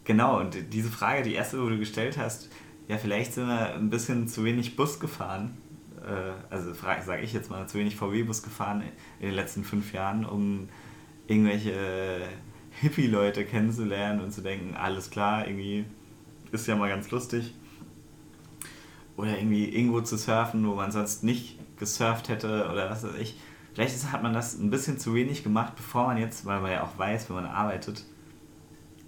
genau, und diese Frage, die erste, wo du gestellt hast, ja, vielleicht sind wir ein bisschen zu wenig Bus gefahren. Äh, also sage ich jetzt mal, zu wenig VW-Bus gefahren in den letzten fünf Jahren, um irgendwelche Hippie-Leute kennenzulernen und zu denken, alles klar, irgendwie ist ja mal ganz lustig. Oder irgendwie irgendwo zu surfen, wo man sonst nicht gesurft hätte oder was weiß ich. Vielleicht hat man das ein bisschen zu wenig gemacht, bevor man jetzt, weil man ja auch weiß, wenn man arbeitet,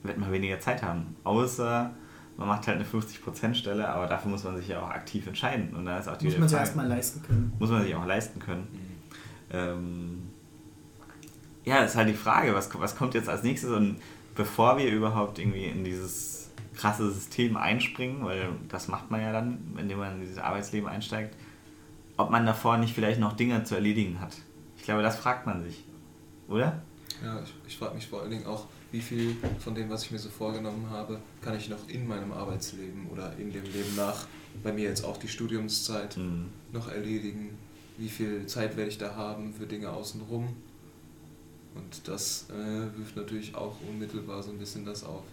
wird man weniger Zeit haben. Außer man macht halt eine 50%-Stelle, aber dafür muss man sich ja auch aktiv entscheiden. Und dann ist auch die muss man sich erstmal leisten können. Muss man sich auch leisten können. Mhm. Ähm, ja, das ist halt die Frage, was, was kommt jetzt als nächstes und bevor wir überhaupt irgendwie in dieses krasse System einspringen, weil das macht man ja dann, indem man in dieses Arbeitsleben einsteigt, ob man davor nicht vielleicht noch Dinge zu erledigen hat. Ich glaube, das fragt man sich, oder? Ja, ich, ich frage mich vor allen Dingen auch, wie viel von dem, was ich mir so vorgenommen habe, kann ich noch in meinem Arbeitsleben oder in dem Leben nach, bei mir jetzt auch die Studiumszeit, mhm. noch erledigen. Wie viel Zeit werde ich da haben für Dinge außenrum? Und das äh, wirft natürlich auch unmittelbar so ein bisschen das auf.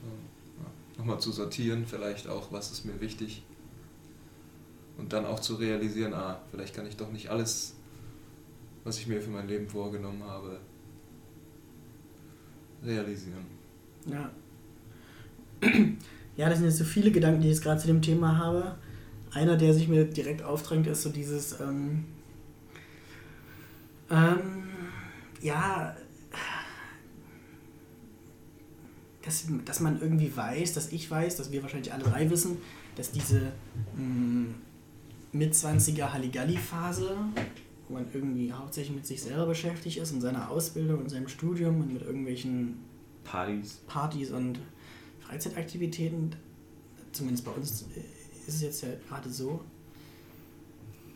Ja, Nochmal zu sortieren, vielleicht auch, was ist mir wichtig. Und dann auch zu realisieren, ah, vielleicht kann ich doch nicht alles, was ich mir für mein Leben vorgenommen habe, realisieren. Ja. Ja, das sind jetzt so viele Gedanken, die ich jetzt gerade zu dem Thema habe. Einer, der sich mir direkt aufdrängt, ist so dieses, ähm, ähm, ja, dass, dass man irgendwie weiß, dass ich weiß, dass wir wahrscheinlich alle drei wissen, dass diese mm, Mit-20er Halligalli-Phase wo man irgendwie hauptsächlich mit sich selber beschäftigt ist, in seiner Ausbildung, in seinem Studium und mit irgendwelchen Partys, Partys und Freizeitaktivitäten. Zumindest bei uns ist es jetzt ja gerade so,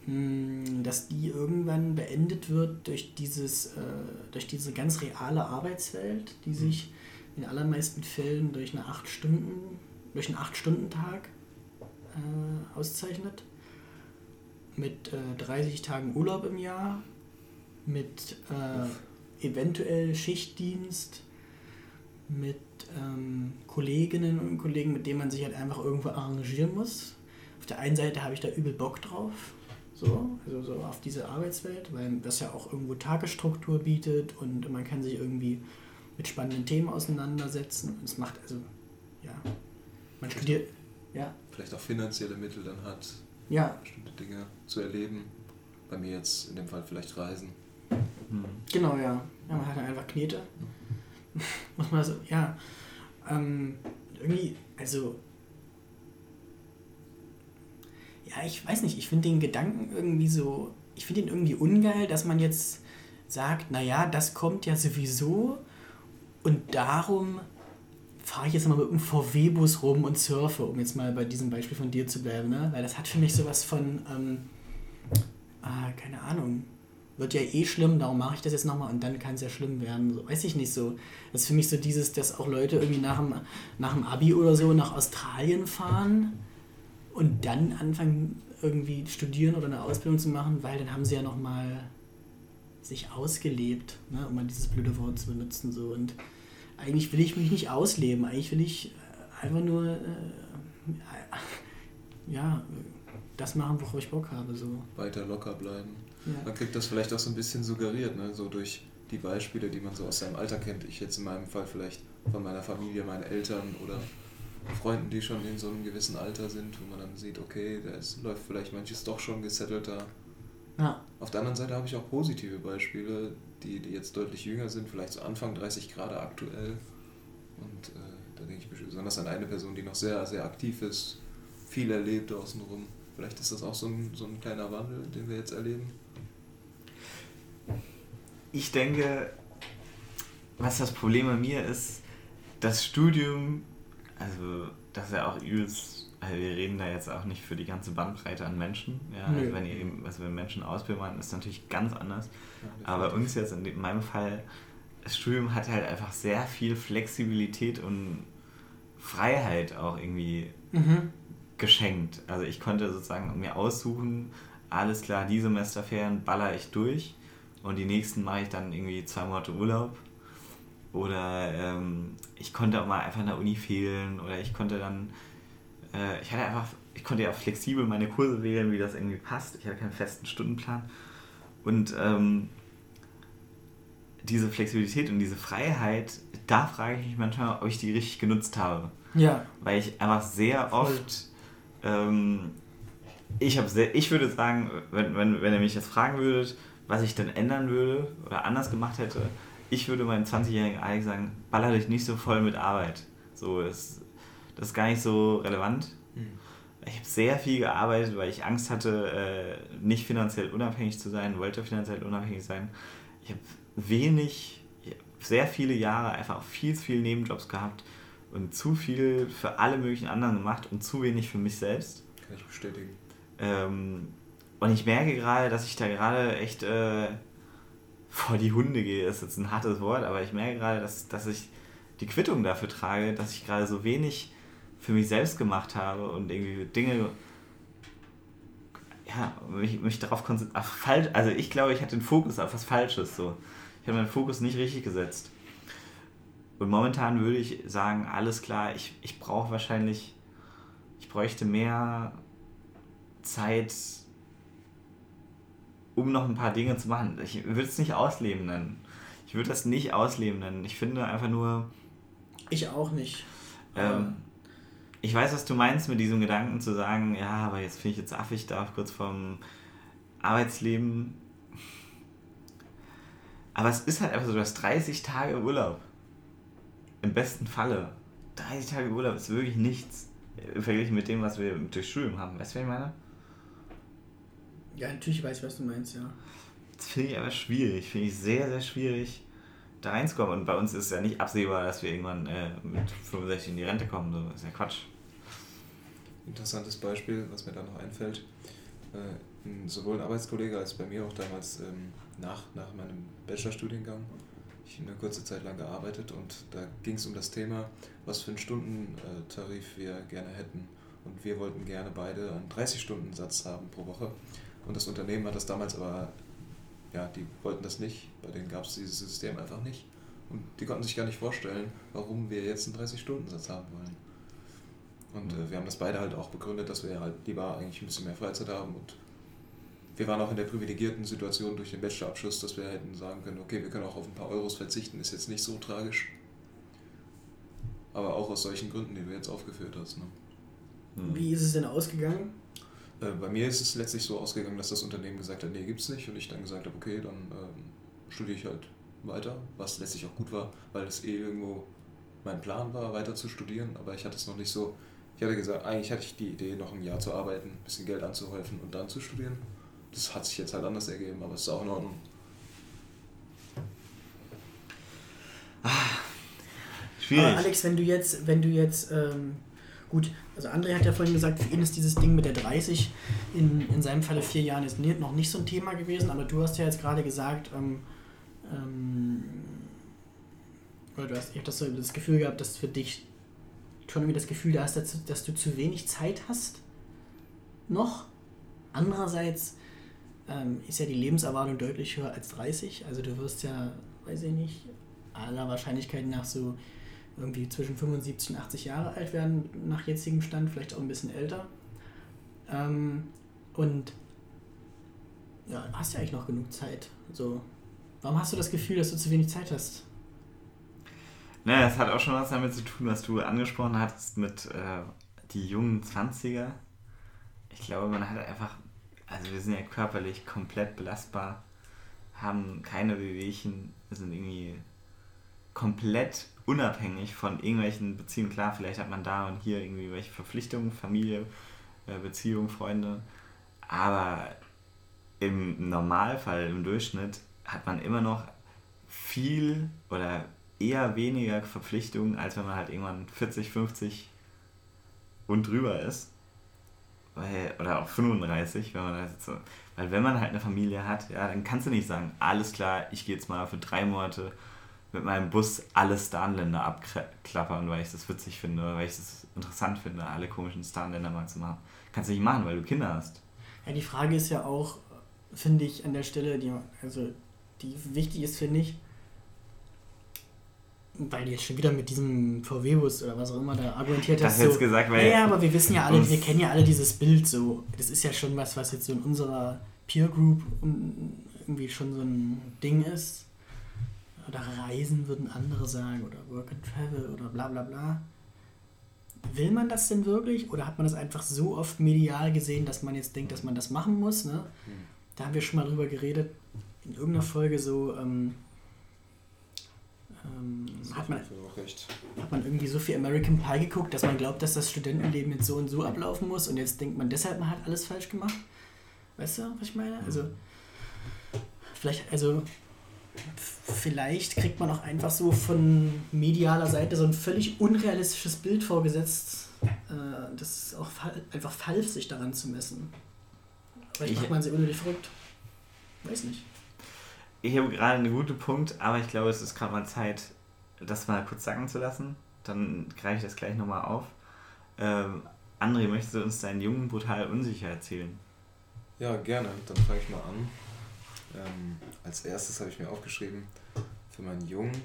hm, dass die irgendwann beendet wird durch, dieses, äh, durch diese ganz reale Arbeitswelt, die mhm. sich in allermeisten Fällen durch, eine acht Stunden, durch einen 8-Stunden-Tag äh, auszeichnet mit äh, 30 Tagen Urlaub im Jahr, mit äh, eventuell Schichtdienst, mit ähm, Kolleginnen und Kollegen, mit denen man sich halt einfach irgendwo arrangieren muss. Auf der einen Seite habe ich da übel Bock drauf, So, also so auf diese Arbeitswelt, weil das ja auch irgendwo Tagesstruktur bietet und man kann sich irgendwie mit spannenden Themen auseinandersetzen. Es macht also, ja, man studiert, ja. Vielleicht auch finanzielle Mittel dann hat, ja. bestimmte Dinge zu erleben. Bei mir jetzt in dem Fall vielleicht Reisen. Mhm. Genau, ja. Ja, man hat ja einfach Knete. Muss man so, ja. Ähm, irgendwie, also. Ja, ich weiß nicht, ich finde den Gedanken irgendwie so. Ich finde ihn irgendwie ungeil, dass man jetzt sagt, naja, das kommt ja sowieso und darum fahre ich jetzt mal mit einem VW-Bus rum und surfe, um jetzt mal bei diesem Beispiel von dir zu bleiben, ne? Weil das hat für mich sowas von, ähm, ah, keine Ahnung, wird ja eh schlimm, darum mache ich das jetzt nochmal und dann kann es ja schlimm werden. So, weiß ich nicht so. Das ist für mich so dieses, dass auch Leute irgendwie nach dem, nach dem Abi oder so nach Australien fahren und dann anfangen irgendwie studieren oder eine Ausbildung zu machen, weil dann haben sie ja nochmal sich ausgelebt, ne, um mal dieses blöde Wort zu benutzen. So. Und eigentlich will ich mich nicht ausleben, eigentlich will ich äh, einfach nur äh, ja, das machen, worauf ich Bock habe. So. Weiter locker bleiben. Ja. Man kriegt das vielleicht auch so ein bisschen suggeriert, ne? so durch die Beispiele, die man so aus seinem Alter kennt. Ich jetzt in meinem Fall vielleicht von meiner Familie, meinen Eltern oder Freunden, die schon in so einem gewissen Alter sind, wo man dann sieht, okay, da läuft vielleicht manches doch schon gesettelter. Ja. Auf der anderen Seite habe ich auch positive Beispiele, die, die jetzt deutlich jünger sind, vielleicht so Anfang 30 Grad aktuell. Und äh, da denke ich besonders an eine Person, die noch sehr, sehr aktiv ist, viel erlebt außenrum. Vielleicht ist das auch so ein, so ein kleiner Wandel, den wir jetzt erleben. Ich denke, was das Problem bei mir ist, das Studium, also das ist ja auch übelst, also wir reden da jetzt auch nicht für die ganze Bandbreite an Menschen. Ja, also wenn ihr eben, also wenn Menschen ausbilden ist natürlich ganz anders. Ja, Aber uns jetzt in meinem Fall, das Studium hat halt einfach sehr viel Flexibilität und Freiheit auch irgendwie Mhm. geschenkt. Also ich konnte sozusagen mir aussuchen, alles klar, die Semesterferien baller ich durch und die nächsten mache ich dann irgendwie zwei Monate Urlaub. Oder ähm, ich konnte auch mal einfach in der Uni fehlen oder ich konnte dann, äh, ich hatte einfach, ich konnte ja auch flexibel meine Kurse wählen, wie das irgendwie passt. Ich hatte keinen festen Stundenplan. Und ähm, diese Flexibilität und diese Freiheit, da frage ich mich manchmal, ob ich die richtig genutzt habe Ja. weil ich einfach sehr Voll. oft ähm, ich habe sehr, ich würde sagen, wenn, wenn, wenn ihr mich jetzt fragen würdet, was ich dann ändern würde oder anders gemacht hätte, ich würde meinem 20-jährigen Alex sagen, baller dich nicht so voll mit Arbeit. So ist das ist gar nicht so relevant. Hm. Ich habe sehr viel gearbeitet, weil ich Angst hatte, äh, nicht finanziell unabhängig zu sein, wollte finanziell unabhängig sein. Ich habe wenig, ich hab sehr viele Jahre einfach viel zu viele Nebenjobs gehabt und zu viel für alle möglichen anderen gemacht und zu wenig für mich selbst. Kann ich bestätigen. Ähm, und ich merke gerade, dass ich da gerade echt äh, vor die Hunde gehe. Das ist jetzt ein hartes Wort, aber ich merke gerade, dass, dass ich die Quittung dafür trage, dass ich gerade so wenig für mich selbst gemacht habe und irgendwie Dinge, ja, mich, mich darauf konzentriert. Falsch, also ich glaube, ich hatte den Fokus auf was Falsches. So. Ich habe meinen Fokus nicht richtig gesetzt. Und momentan würde ich sagen, alles klar, ich, ich brauche wahrscheinlich, ich bräuchte mehr Zeit, um noch ein paar Dinge zu machen. Ich würde es nicht ausleben nennen. Ich würde das nicht ausleben nennen. Ich finde einfach nur, Ich auch nicht. ähm, ich weiß, was du meinst mit diesem Gedanken zu sagen, ja, aber jetzt finde ich jetzt affig, da kurz vom Arbeitsleben. Aber es ist halt einfach so, du hast 30 Tage Urlaub. Im besten Falle. 30 Tage Urlaub ist wirklich nichts. Im Vergleich mit dem, was wir durch Studium haben. Weißt du, was ich meine? Ja, natürlich weiß ich, was du meinst, ja. Das finde ich aber schwierig. Finde ich sehr, sehr schwierig, da reinzukommen. Und bei uns ist es ja nicht absehbar, dass wir irgendwann äh, mit 65 in die Rente kommen. So. Das ist ja Quatsch. Interessantes Beispiel, was mir da noch einfällt. Äh, sowohl ein Arbeitskollege als bei mir auch damals ähm, nach, nach meinem Bachelorstudiengang. Ich habe eine kurze Zeit lang gearbeitet und da ging es um das Thema, was für einen Stundentarif wir gerne hätten. Und wir wollten gerne beide einen 30-Stunden-Satz haben pro Woche. Und das Unternehmen hat das damals aber, ja, die wollten das nicht. Bei denen gab es dieses System einfach nicht. Und die konnten sich gar nicht vorstellen, warum wir jetzt einen 30-Stunden-Satz haben wollen. Und äh, wir haben das beide halt auch begründet, dass wir halt lieber eigentlich ein bisschen mehr Freizeit haben und wir waren auch in der privilegierten Situation durch den Bachelorabschluss, dass wir hätten sagen können, okay, wir können auch auf ein paar Euros verzichten, ist jetzt nicht so tragisch. Aber auch aus solchen Gründen, die du jetzt aufgeführt hast. Ne? Hm. Wie ist es denn ausgegangen? Äh, bei mir ist es letztlich so ausgegangen, dass das Unternehmen gesagt hat, nee, gibt's nicht. Und ich dann gesagt habe, okay, dann ähm, studiere ich halt weiter, was letztlich auch gut war, weil es eh irgendwo mein Plan war, weiter zu studieren. Aber ich hatte es noch nicht so, ich hatte gesagt, eigentlich hatte ich die Idee, noch ein Jahr zu arbeiten, ein bisschen Geld anzuhäufen und dann zu studieren. Das hat sich jetzt halt anders ergeben, aber es ist auch in Ordnung. Ah, schwierig. Aber Alex, wenn du jetzt, wenn du jetzt, ähm, gut, also André hat ja vorhin gesagt, für ihn ist dieses Ding mit der 30 in, in seinem Falle vier Jahren ist noch nicht so ein Thema gewesen, aber du hast ja jetzt gerade gesagt, ähm, ähm, oder du hast, ich habe das, so, das Gefühl gehabt, dass für dich schon irgendwie das Gefühl dass, dass du zu wenig Zeit hast. Noch. Andererseits ähm, ist ja die Lebenserwartung deutlich höher als 30. Also du wirst ja, weiß ich nicht, aller Wahrscheinlichkeit nach so irgendwie zwischen 75 und 80 Jahre alt werden, nach jetzigem Stand, vielleicht auch ein bisschen älter. Ähm, und ja, hast ja eigentlich noch genug Zeit. So, warum hast du das Gefühl, dass du zu wenig Zeit hast? Naja, es hat auch schon was damit zu tun, was du angesprochen hattest mit äh, die jungen 20er. Ich glaube, man hat einfach also wir sind ja körperlich komplett belastbar, haben keine Wehwehchen, sind irgendwie komplett unabhängig von irgendwelchen Beziehungen. Klar, vielleicht hat man da und hier irgendwie welche Verpflichtungen, Familie, äh, Beziehung, Freunde, aber im Normalfall, im Durchschnitt, hat man immer noch viel oder eher weniger Verpflichtungen, als wenn man halt irgendwann 40, 50 und drüber ist weil, oder auch 35, wenn man das so, weil wenn man halt eine Familie hat, ja, dann kannst du nicht sagen, alles klar, ich gehe jetzt mal für drei Monate mit meinem Bus alle Starnländer abklappern, weil ich das witzig finde oder weil ich das interessant finde, alle komischen Starnländer mal zu machen. Kannst du nicht machen, weil du Kinder hast. Ja, die Frage ist ja auch, finde ich, an der Stelle, die, also, die wichtig ist, finde ich, weil du jetzt schon wieder mit diesem VW-Bus oder was auch immer da argumentiert hast. Das so, jetzt gesagt, weil. Ja, aber wir wissen ja alle, wir kennen ja alle dieses Bild so. Das ist ja schon was, was jetzt so in unserer Peer Group irgendwie schon so ein Ding ist. Oder Reisen würden andere sagen oder Work and Travel oder bla bla bla. Will man das denn wirklich oder hat man das einfach so oft medial gesehen, dass man jetzt denkt, dass man das machen muss? Ne? Hm. Da haben wir schon mal drüber geredet in irgendeiner Folge so. Ähm, ähm, hat, man, hat man irgendwie so viel American Pie geguckt, dass man glaubt, dass das Studentenleben jetzt so und so ablaufen muss und jetzt denkt man deshalb, man hat alles falsch gemacht? Weißt du, was ich meine? Also, vielleicht, also, vielleicht kriegt man auch einfach so von medialer Seite so ein völlig unrealistisches Bild vorgesetzt. Äh, das ist auch einfach falsch, sich daran zu messen. Vielleicht macht man sie unnötig verrückt. Weiß nicht ich habe gerade einen guten Punkt, aber ich glaube, es ist gerade mal Zeit, das mal kurz sagen zu lassen. Dann greife ich das gleich nochmal auf. Ähm, André, möchtest du uns deinen Jungen brutal unsicher erzählen? Ja, gerne. Dann fange ich mal an. Ähm, als erstes habe ich mir aufgeschrieben, für meinen Jungen,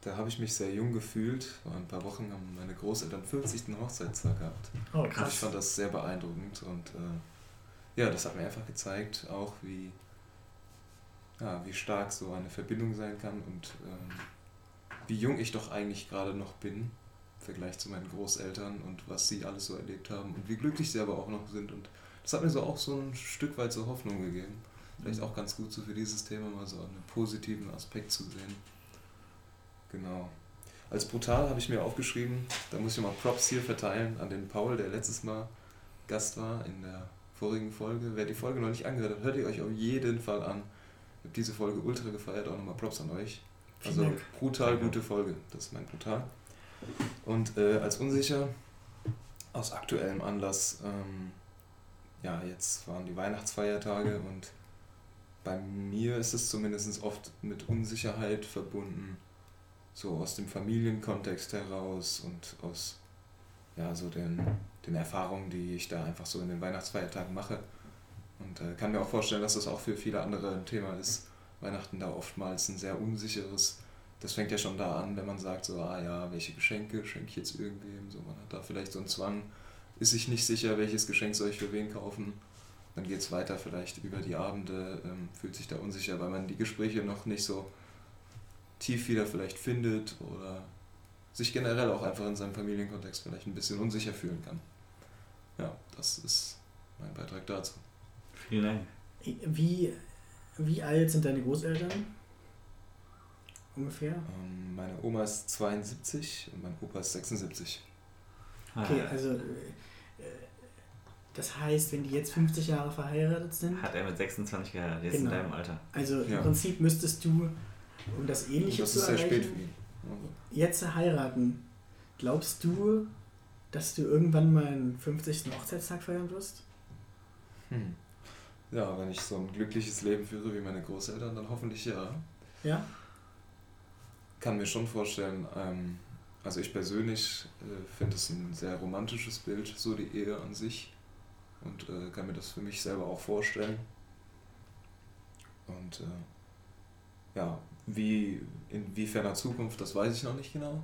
da habe ich mich sehr jung gefühlt. Vor ein paar Wochen haben meine Großeltern 50. Hochzeitstag gehabt. Oh, krass. Und ich fand das sehr beeindruckend und äh, ja, das hat mir einfach gezeigt, auch wie ja, wie stark so eine Verbindung sein kann und ähm, wie jung ich doch eigentlich gerade noch bin im Vergleich zu meinen Großeltern und was sie alles so erlebt haben und wie glücklich sie aber auch noch sind. Und das hat mir so auch so ein Stück weit so Hoffnung gegeben. Vielleicht auch ganz gut so für dieses Thema mal so einen positiven Aspekt zu sehen. Genau. Als brutal habe ich mir aufgeschrieben, da muss ich mal Props hier verteilen an den Paul, der letztes Mal Gast war in der vorigen Folge. Wer die Folge noch nicht angehört hat, hört ihr euch auf jeden Fall an habe diese Folge ultra gefeiert, auch nochmal Props an euch. Also brutal gute Folge, das ist mein brutal. Und äh, als unsicher, aus aktuellem Anlass, ähm, ja, jetzt waren die Weihnachtsfeiertage und bei mir ist es zumindest oft mit Unsicherheit verbunden, so aus dem Familienkontext heraus und aus ja, so den, den Erfahrungen, die ich da einfach so in den Weihnachtsfeiertagen mache. Und äh, kann mir auch vorstellen, dass das auch für viele andere ein Thema ist. Weihnachten da oftmals ein sehr unsicheres. Das fängt ja schon da an, wenn man sagt, so, ah ja, welche Geschenke schenke ich jetzt irgendwem? So, man hat da vielleicht so einen Zwang, ist sich nicht sicher, welches Geschenk soll ich für wen kaufen. dann geht es weiter vielleicht über die Abende, ähm, fühlt sich da unsicher, weil man die Gespräche noch nicht so tief wieder vielleicht findet oder sich generell auch einfach in seinem Familienkontext vielleicht ein bisschen unsicher fühlen kann. Ja, das ist mein Beitrag dazu. Vielen Dank. Wie, wie alt sind deine Großeltern? Ungefähr? Ähm, meine Oma ist 72 und mein Opa ist 76. Okay, also äh, das heißt, wenn die jetzt 50 Jahre verheiratet sind. Hat er mit 26 geheiratet, jetzt genau. in deinem Alter. Also im ja. Prinzip müsstest du, um das Ähnliche das zu erreichen, sehr spät für ihn. Also. jetzt heiraten. Glaubst du, dass du irgendwann mal einen 50. Hochzeitstag feiern wirst? Hm. Ja, wenn ich so ein glückliches Leben führe wie meine Großeltern, dann hoffentlich ja. Ja? Kann mir schon vorstellen, ähm, also ich persönlich äh, finde es ein sehr romantisches Bild, so die Ehe an sich und äh, kann mir das für mich selber auch vorstellen. Und äh, ja, wie, in ferner Zukunft, das weiß ich noch nicht genau.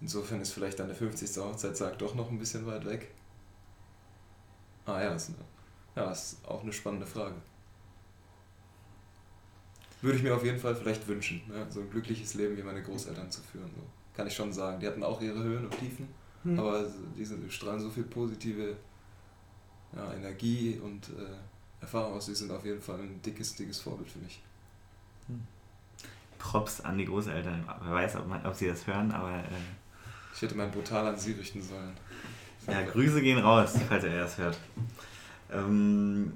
Insofern ist vielleicht eine 50. Hochzeitstag doch noch ein bisschen weit weg. Ah ja, das ist, eine, ja, ist auch eine spannende Frage. Würde ich mir auf jeden Fall vielleicht wünschen, ne? so ein glückliches Leben wie meine Großeltern zu führen. So. Kann ich schon sagen. Die hatten auch ihre Höhen und Tiefen, hm. aber diese strahlen so viel positive ja, Energie und äh, Erfahrung aus. Sie sind auf jeden Fall ein dickes, dickes Vorbild für mich. Hm. Props an die Großeltern. Wer weiß, ob, man, ob sie das hören, aber. Äh, ich hätte mein brutal an sie richten sollen. Ja, Grüße gehen raus, falls er das hört. Ähm,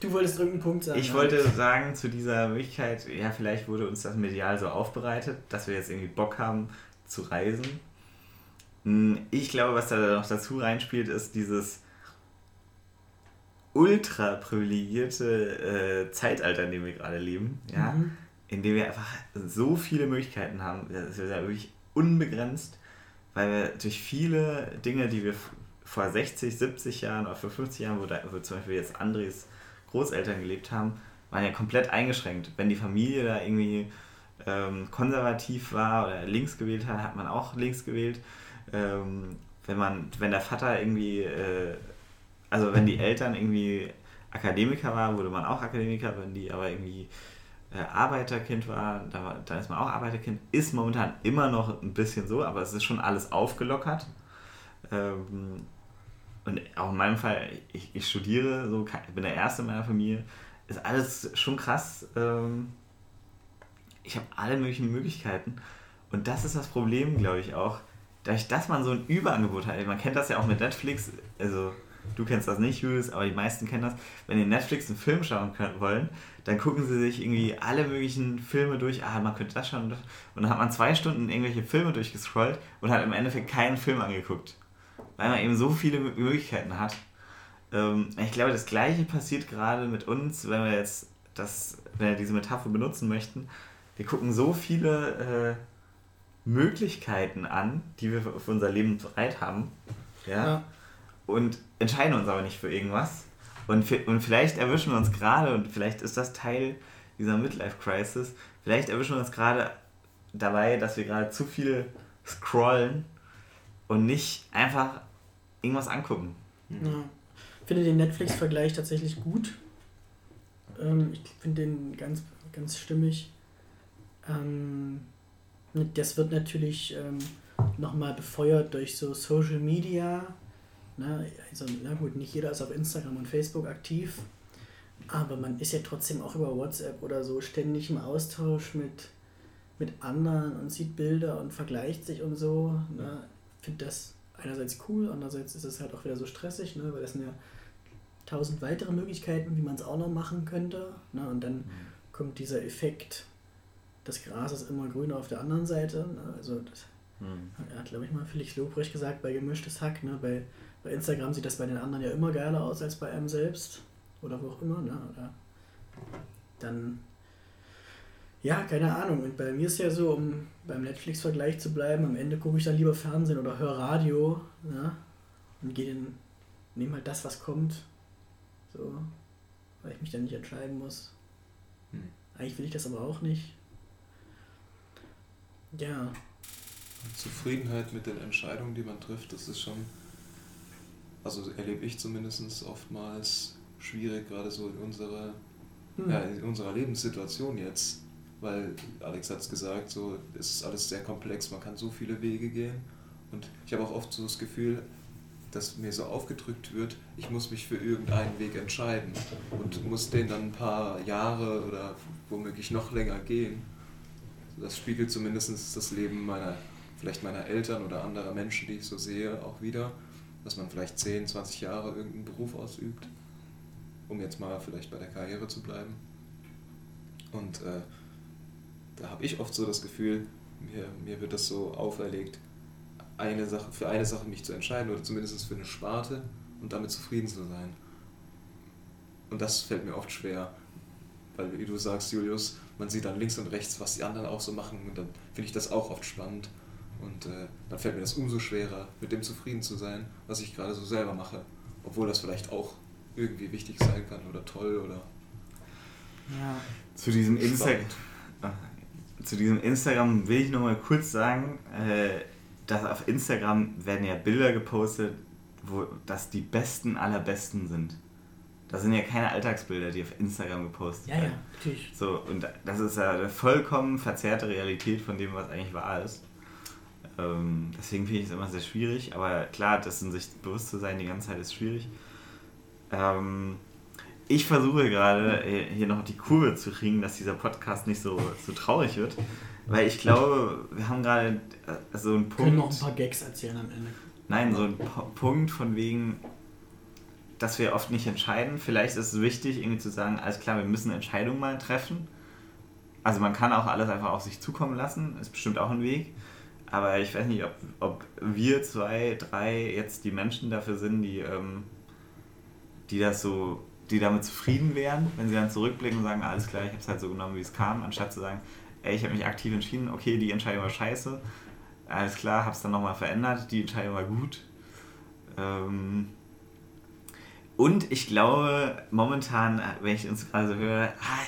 du wolltest irgendeinen Punkt sagen. Ich ne? wollte sagen, zu dieser Möglichkeit, ja, vielleicht wurde uns das medial so aufbereitet, dass wir jetzt irgendwie Bock haben zu reisen. Hm, ich glaube, was da noch dazu reinspielt, ist dieses ultra privilegierte äh, Zeitalter, in dem wir gerade leben, ja, mhm. in dem wir einfach so viele Möglichkeiten haben. Das ist ja wirklich unbegrenzt, weil wir durch viele Dinge, die wir vor 60, 70 Jahren oder vor 50 Jahren, wo, da, wo zum Beispiel jetzt Andres Großeltern gelebt haben, waren ja komplett eingeschränkt. Wenn die Familie da irgendwie ähm, konservativ war oder links gewählt hat, hat man auch links gewählt. Ähm, wenn man, wenn der Vater irgendwie äh, also wenn die Eltern irgendwie Akademiker waren, wurde man auch Akademiker, wenn die aber irgendwie äh, Arbeiterkind war, da, dann ist man auch Arbeiterkind. Ist momentan immer noch ein bisschen so, aber es ist schon alles aufgelockert. Ähm, und auch in meinem Fall, ich, ich studiere, so, bin der Erste in meiner Familie, ist alles schon krass. Ähm, ich habe alle möglichen Möglichkeiten. Und das ist das Problem, glaube ich, auch. Dadurch, dass man so ein Überangebot hat, man kennt das ja auch mit Netflix, also du kennst das nicht, Julius, aber die meisten kennen das. Wenn die Netflix einen Film schauen können, wollen, dann gucken sie sich irgendwie alle möglichen Filme durch. Ah, man könnte das schauen. Und dann hat man zwei Stunden irgendwelche Filme durchgescrollt und hat im Endeffekt keinen Film angeguckt. Weil man eben so viele Möglichkeiten hat. Ähm, ich glaube, das Gleiche passiert gerade mit uns, wenn wir jetzt das, wenn wir diese Metapher benutzen möchten. Wir gucken so viele äh, Möglichkeiten an, die wir für unser Leben bereit haben. ja. ja und entscheiden uns aber nicht für irgendwas. Und, und vielleicht erwischen wir uns gerade, und vielleicht ist das Teil dieser Midlife-Crisis, vielleicht erwischen wir uns gerade dabei, dass wir gerade zu viel scrollen und nicht einfach irgendwas angucken. Ja. Ich finde den Netflix-Vergleich tatsächlich gut. Ähm, ich finde den ganz, ganz stimmig. Ähm, das wird natürlich ähm, nochmal befeuert durch so Social Media Ne? Also, na gut, nicht jeder ist auf Instagram und Facebook aktiv, aber man ist ja trotzdem auch über WhatsApp oder so ständig im Austausch mit, mit anderen und sieht Bilder und vergleicht sich und so. Ne? Ich finde das einerseits cool, andererseits ist es halt auch wieder so stressig, ne? weil es sind ja tausend weitere Möglichkeiten, wie man es auch noch machen könnte. Ne? Und dann mhm. kommt dieser Effekt, das Gras ist immer grüner auf der anderen Seite. Ne? Also das mhm. hat, glaube ich, mal Felix Lobrecht gesagt bei Gemischtes Hack. Ne? Bei bei Instagram sieht das bei den anderen ja immer geiler aus als bei einem selbst. Oder wo auch immer, ne? Oder dann. Ja, keine Ahnung. Und bei mir ist ja so, um beim Netflix-Vergleich zu bleiben, am Ende gucke ich dann lieber Fernsehen oder höre Radio, ne? Und gehe den. nehme halt das, was kommt. So. Weil ich mich dann nicht entscheiden muss. Hm. Eigentlich will ich das aber auch nicht. Ja. Zufriedenheit mit den Entscheidungen, die man trifft, das ist schon also erlebe ich zumindest oftmals schwierig, gerade so in unserer, hm. ja, in unserer Lebenssituation jetzt. Weil Alex hat es gesagt, so, es ist alles sehr komplex, man kann so viele Wege gehen. Und ich habe auch oft so das Gefühl, dass mir so aufgedrückt wird, ich muss mich für irgendeinen Weg entscheiden und muss den dann ein paar Jahre oder womöglich noch länger gehen. Das spiegelt zumindest das Leben meiner, vielleicht meiner Eltern oder anderer Menschen, die ich so sehe, auch wieder, dass man vielleicht 10, 20 Jahre irgendeinen Beruf ausübt, um jetzt mal vielleicht bei der Karriere zu bleiben. Und äh, da habe ich oft so das Gefühl, mir, mir wird das so auferlegt, eine Sache, für eine Sache mich zu entscheiden oder zumindest für eine Sparte und damit zufrieden zu sein. Und das fällt mir oft schwer, weil wie du sagst, Julius, man sieht dann links und rechts, was die anderen auch so machen und dann finde ich das auch oft spannend. Und äh, dann fällt mir das umso schwerer, mit dem zufrieden zu sein, was ich gerade so selber mache. Obwohl das vielleicht auch irgendwie wichtig sein kann oder toll oder. Ja. Zu diesem Instagram. Zu diesem Instagram will ich noch mal kurz sagen, äh, dass auf Instagram werden ja Bilder gepostet, wo das die besten aller Besten sind. Das sind ja keine Alltagsbilder, die auf Instagram gepostet werden. Ja, ja, natürlich. So, und das ist ja eine vollkommen verzerrte Realität von dem, was eigentlich wahr ist. Ähm, deswegen finde ich es immer sehr schwierig, aber klar, das in sich bewusst zu sein die ganze Zeit ist schwierig. Ähm, ich versuche gerade äh, hier noch die Kurve zu kriegen, dass dieser Podcast nicht so, so traurig wird. Weil ich glaube, wir haben gerade äh, so einen Punkt. Wir können noch ein paar Gags erzählen am Ende. Nein, so ein Punkt von wegen, dass wir oft nicht entscheiden. Vielleicht ist es wichtig, irgendwie zu sagen, alles klar, wir müssen Entscheidungen mal treffen. Also man kann auch alles einfach auf sich zukommen lassen, ist bestimmt auch ein Weg. Aber ich weiß nicht, ob, ob wir zwei, drei jetzt die Menschen dafür sind, die, ähm, die das so, die damit zufrieden wären, wenn sie dann zurückblicken und sagen, alles klar, ich habe es halt so genommen, wie es kam, anstatt zu sagen, ey, ich habe mich aktiv entschieden, okay, die Entscheidung war scheiße, alles klar, habe es dann nochmal verändert, die Entscheidung war gut. Ähm, und ich glaube, momentan, wenn ich uns gerade so höre, ah,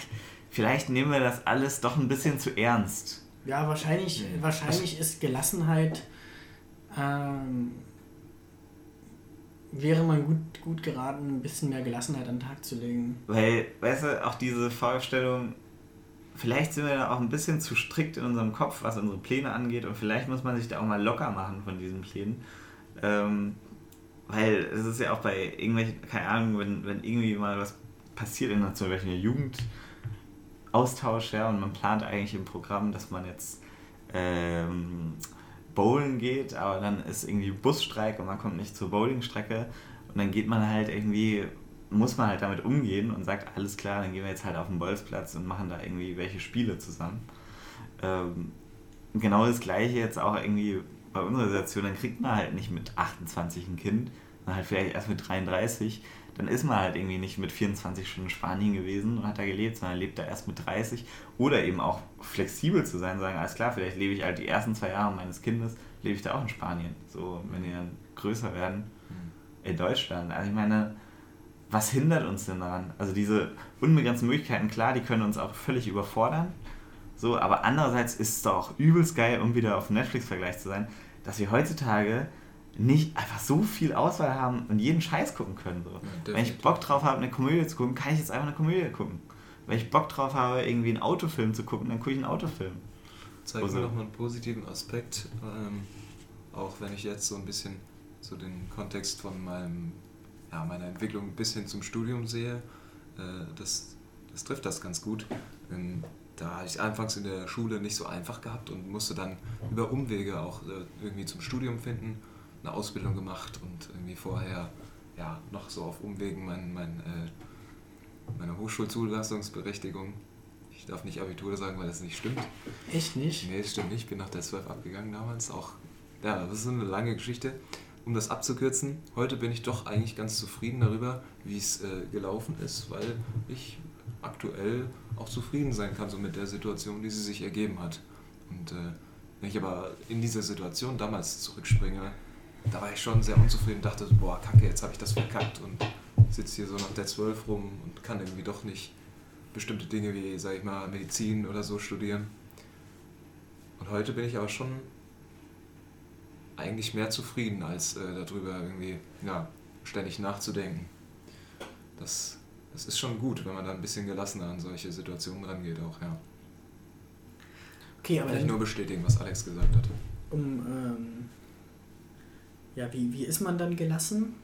vielleicht nehmen wir das alles doch ein bisschen zu ernst. Ja, wahrscheinlich, wahrscheinlich ist Gelassenheit, ähm, wäre man gut, gut geraten, ein bisschen mehr Gelassenheit an den Tag zu legen. Weil, weißt du, auch diese Vorstellung, vielleicht sind wir da auch ein bisschen zu strikt in unserem Kopf, was unsere Pläne angeht und vielleicht muss man sich da auch mal locker machen von diesen Plänen. Ähm, weil es ist ja auch bei irgendwelchen, keine Ahnung, wenn, wenn irgendwie mal was passiert in zum Beispiel Jugendaustausch, ja, und man plant eigentlich im Programm, dass man jetzt ähm, bowlen geht, aber dann ist irgendwie Busstreik und man kommt nicht zur Bowlingstrecke. Und dann geht man halt irgendwie, muss man halt damit umgehen und sagt, alles klar, dann gehen wir jetzt halt auf den Bolzplatz und machen da irgendwie welche Spiele zusammen. Ähm, genau das gleiche jetzt auch irgendwie bei unserer Situation, dann kriegt man halt nicht mit 28 ein Kind, sondern halt vielleicht erst mit 33. Dann ist man halt irgendwie nicht mit 24 Stunden in Spanien gewesen und hat da gelebt, sondern lebt da erst mit 30. Oder eben auch flexibel zu sein, sagen, alles klar, vielleicht lebe ich halt die ersten zwei Jahre meines Kindes, lebe ich da auch in Spanien. So, wenn die dann größer werden mhm. in Deutschland. Also ich meine, was hindert uns denn daran? Also diese unbegrenzten Möglichkeiten, klar, die können uns auch völlig überfordern. So, aber andererseits ist es doch auch übelst geil, um wieder auf Netflix-Vergleich zu sein, dass wir heutzutage nicht einfach so viel Auswahl haben und jeden Scheiß gucken können. So. Ja, Wenn ich Bock drauf habe, eine Komödie zu gucken, kann ich jetzt einfach eine Komödie gucken. Wenn ich Bock drauf habe, irgendwie einen Autofilm zu gucken, dann gucke ich einen Autofilm. Zeig also. mir nochmal einen positiven Aspekt, ähm, auch wenn ich jetzt so ein bisschen so den Kontext von meinem, ja, meiner Entwicklung bis hin zum Studium sehe, äh, das, das trifft das ganz gut. Ähm, da habe ich anfangs in der Schule nicht so einfach gehabt und musste dann über Umwege auch äh, irgendwie zum Studium finden, eine Ausbildung gemacht und irgendwie vorher ja noch so auf Umwegen mein, mein, äh, meine Hochschulzulassungsberechtigung. Ich darf nicht Abitur sagen, weil das nicht stimmt. Echt nicht? Nee, das stimmt nicht. Ich bin nach der 12 abgegangen damals. Auch, ja, das ist eine lange Geschichte. Um das abzukürzen, heute bin ich doch eigentlich ganz zufrieden darüber, wie es äh, gelaufen ist, weil ich aktuell auch zufrieden sein kann so mit der Situation, die sie sich ergeben hat. Und äh, wenn ich aber in diese Situation damals zurückspringe, da war ich schon sehr unzufrieden, dachte, boah, kacke, jetzt habe ich das verkackt und sitze hier so nach der 12 rum und kann irgendwie doch nicht bestimmte Dinge wie, sag ich mal, Medizin oder so studieren. Und heute bin ich aber schon eigentlich mehr zufrieden, als äh, darüber irgendwie ja, ständig nachzudenken. Das es ist schon gut, wenn man da ein bisschen gelassener an solche Situationen rangeht auch, ja. Okay, aber Vielleicht dann, nur bestätigen, was Alex gesagt hat. um, ähm, ja, wie, wie ist man dann gelassen?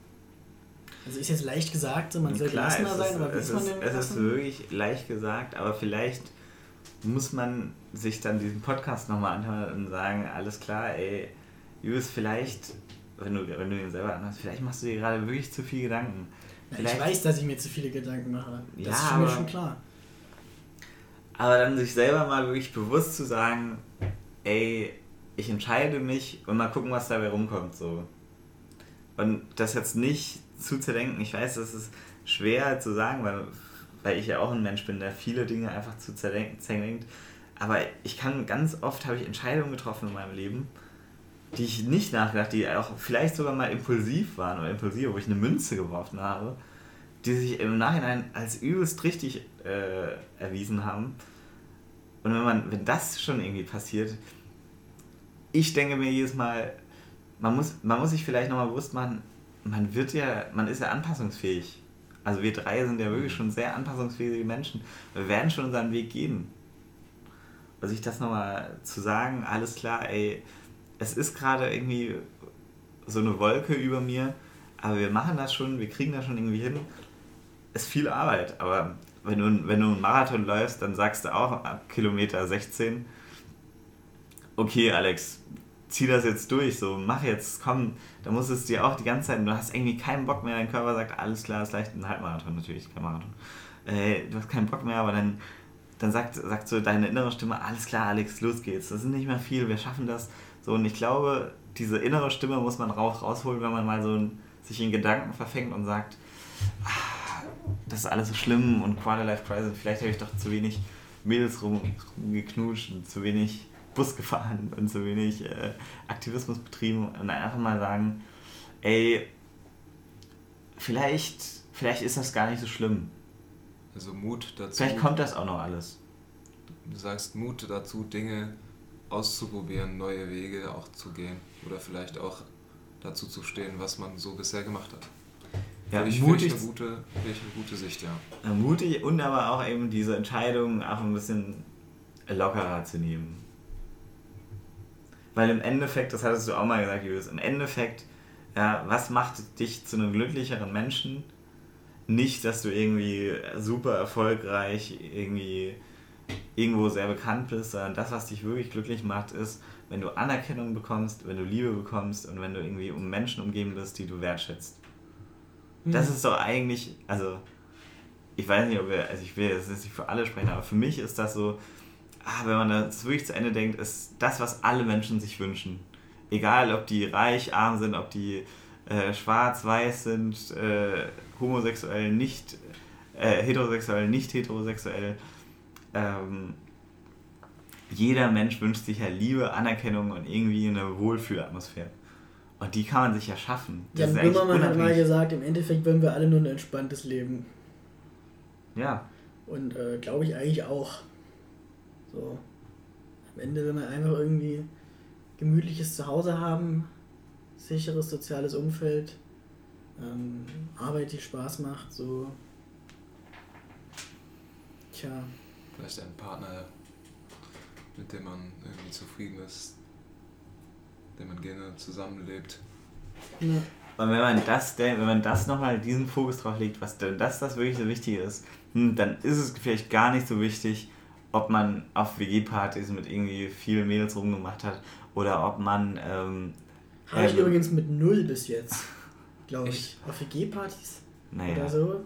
Also ist jetzt leicht gesagt, so man soll Klar, gelassener sein, ist, aber wie ist man denn es ist gelassen? wirklich leicht gesagt, aber vielleicht muss man sich dann diesen Podcast nochmal anhören und sagen, alles klar, ey, Julius, vielleicht, wenn du, wenn du ihn selber anhörst, vielleicht machst du dir gerade wirklich zu viel Gedanken. Ja, ich weiß, dass ich mir zu viele Gedanken mache. Das Ja, ist schon, mir aber- schon klar. aber dann sich selber mal wirklich bewusst zu sagen, ey, ich entscheide mich und mal gucken, was dabei rumkommt, so. Und das jetzt nicht zu zerdenken, ich weiß, das ist schwer zu sagen, weil, weil ich ja auch ein Mensch bin, der viele Dinge einfach zu zerdenken, zerdenkt. Aber ich kann ganz oft habe ich Entscheidungen getroffen in meinem Leben, die ich nicht nachgedacht, die auch vielleicht sogar mal impulsiv waren oder impulsiv, wo ich eine Münze geworfen habe, die sich im Nachhinein als übelst richtig äh, erwiesen haben. Und wenn man, wenn das schon irgendwie passiert, ich denke mir jedes Mal, man muss, man muss sich vielleicht nochmal bewusst machen, man wird ja, man ist ja anpassungsfähig. Also wir drei sind ja wirklich schon sehr anpassungsfähige Menschen. Wir werden schon unseren Weg gehen. Und sich das nochmal zu sagen, alles klar, ey, es ist gerade irgendwie so eine Wolke über mir, aber wir machen das schon, wir kriegen das schon irgendwie hin. Ist viel Arbeit, aber wenn du, wenn du einen Marathon läufst, dann sagst du auch ab Kilometer 16, okay Alex, zieh das jetzt durch, so mach jetzt, komm, da muss es dir auch die ganze Zeit, du hast irgendwie keinen Bock mehr, dein Körper sagt, alles klar, ist leicht ein Halbmarathon natürlich, kein Marathon. Äh, du hast keinen Bock mehr, aber dann, dann sagt, sagt so deine innere Stimme, alles klar Alex, los geht's, das ist nicht mehr viel, wir schaffen das. So, und ich glaube, diese innere Stimme muss man raus, rausholen, wenn man mal so ein, sich in Gedanken verfängt und sagt, ah, das ist alles so schlimm und Quarter Life Crisis, vielleicht habe ich doch zu wenig Mädels rum, rumgeknutscht und zu wenig Bus gefahren und zu wenig äh, Aktivismus betrieben und einfach mal sagen, ey, vielleicht, vielleicht ist das gar nicht so schlimm. Also Mut dazu. Vielleicht kommt das auch noch alles. Du sagst Mut dazu, Dinge auszuprobieren, neue Wege auch zu gehen. Oder vielleicht auch dazu zu stehen, was man so bisher gemacht hat. Ja, ich, mutig, finde ich eine gute, finde ich eine gute Sicht, ja. mutig und aber auch eben diese Entscheidung auch ein bisschen lockerer zu nehmen. Weil im Endeffekt, das hattest du auch mal gesagt, Julius, im Endeffekt, ja, was macht dich zu einem glücklicheren Menschen? Nicht, dass du irgendwie super erfolgreich irgendwie irgendwo sehr bekannt bist, sondern das, was dich wirklich glücklich macht, ist, wenn du Anerkennung bekommst, wenn du Liebe bekommst und wenn du irgendwie um Menschen umgeben bist, die du wertschätzt. Das Hm. ist doch eigentlich, also ich weiß nicht, ob wir, also ich will jetzt nicht für alle sprechen, aber für mich ist das so, ah, wenn man das wirklich zu Ende denkt, ist das, was alle Menschen sich wünschen. Egal, ob die reich, arm sind, ob die äh, schwarz, weiß sind, äh, homosexuell, nicht äh, heterosexuell, nicht heterosexuell. Ähm, jeder Mensch wünscht sich ja Liebe, Anerkennung und irgendwie eine Wohlfühlatmosphäre. Und die kann man sich ja schaffen. Das Jan Böhmermann hat mal gesagt, im Endeffekt wollen wir alle nur ein entspanntes Leben. Ja, Und äh, glaube ich eigentlich auch. So. Am Ende, wenn wir einfach irgendwie gemütliches Zuhause haben, sicheres soziales Umfeld, ähm, Arbeit, die Spaß macht, so. Tja, Vielleicht ein Partner, mit dem man irgendwie zufrieden ist, mit dem man gerne zusammenlebt. ne, Und wenn man das, wenn man das nochmal diesen Fokus drauf legt, was denn das das wirklich so wichtig ist, hm, dann ist es vielleicht gar nicht so wichtig, ob man auf WG-Partys mit irgendwie vielen Mädels rumgemacht hat oder ob man ähm, habe ich ähm, übrigens mit null bis jetzt, glaube ich. Auf WG-Partys naja, oder so.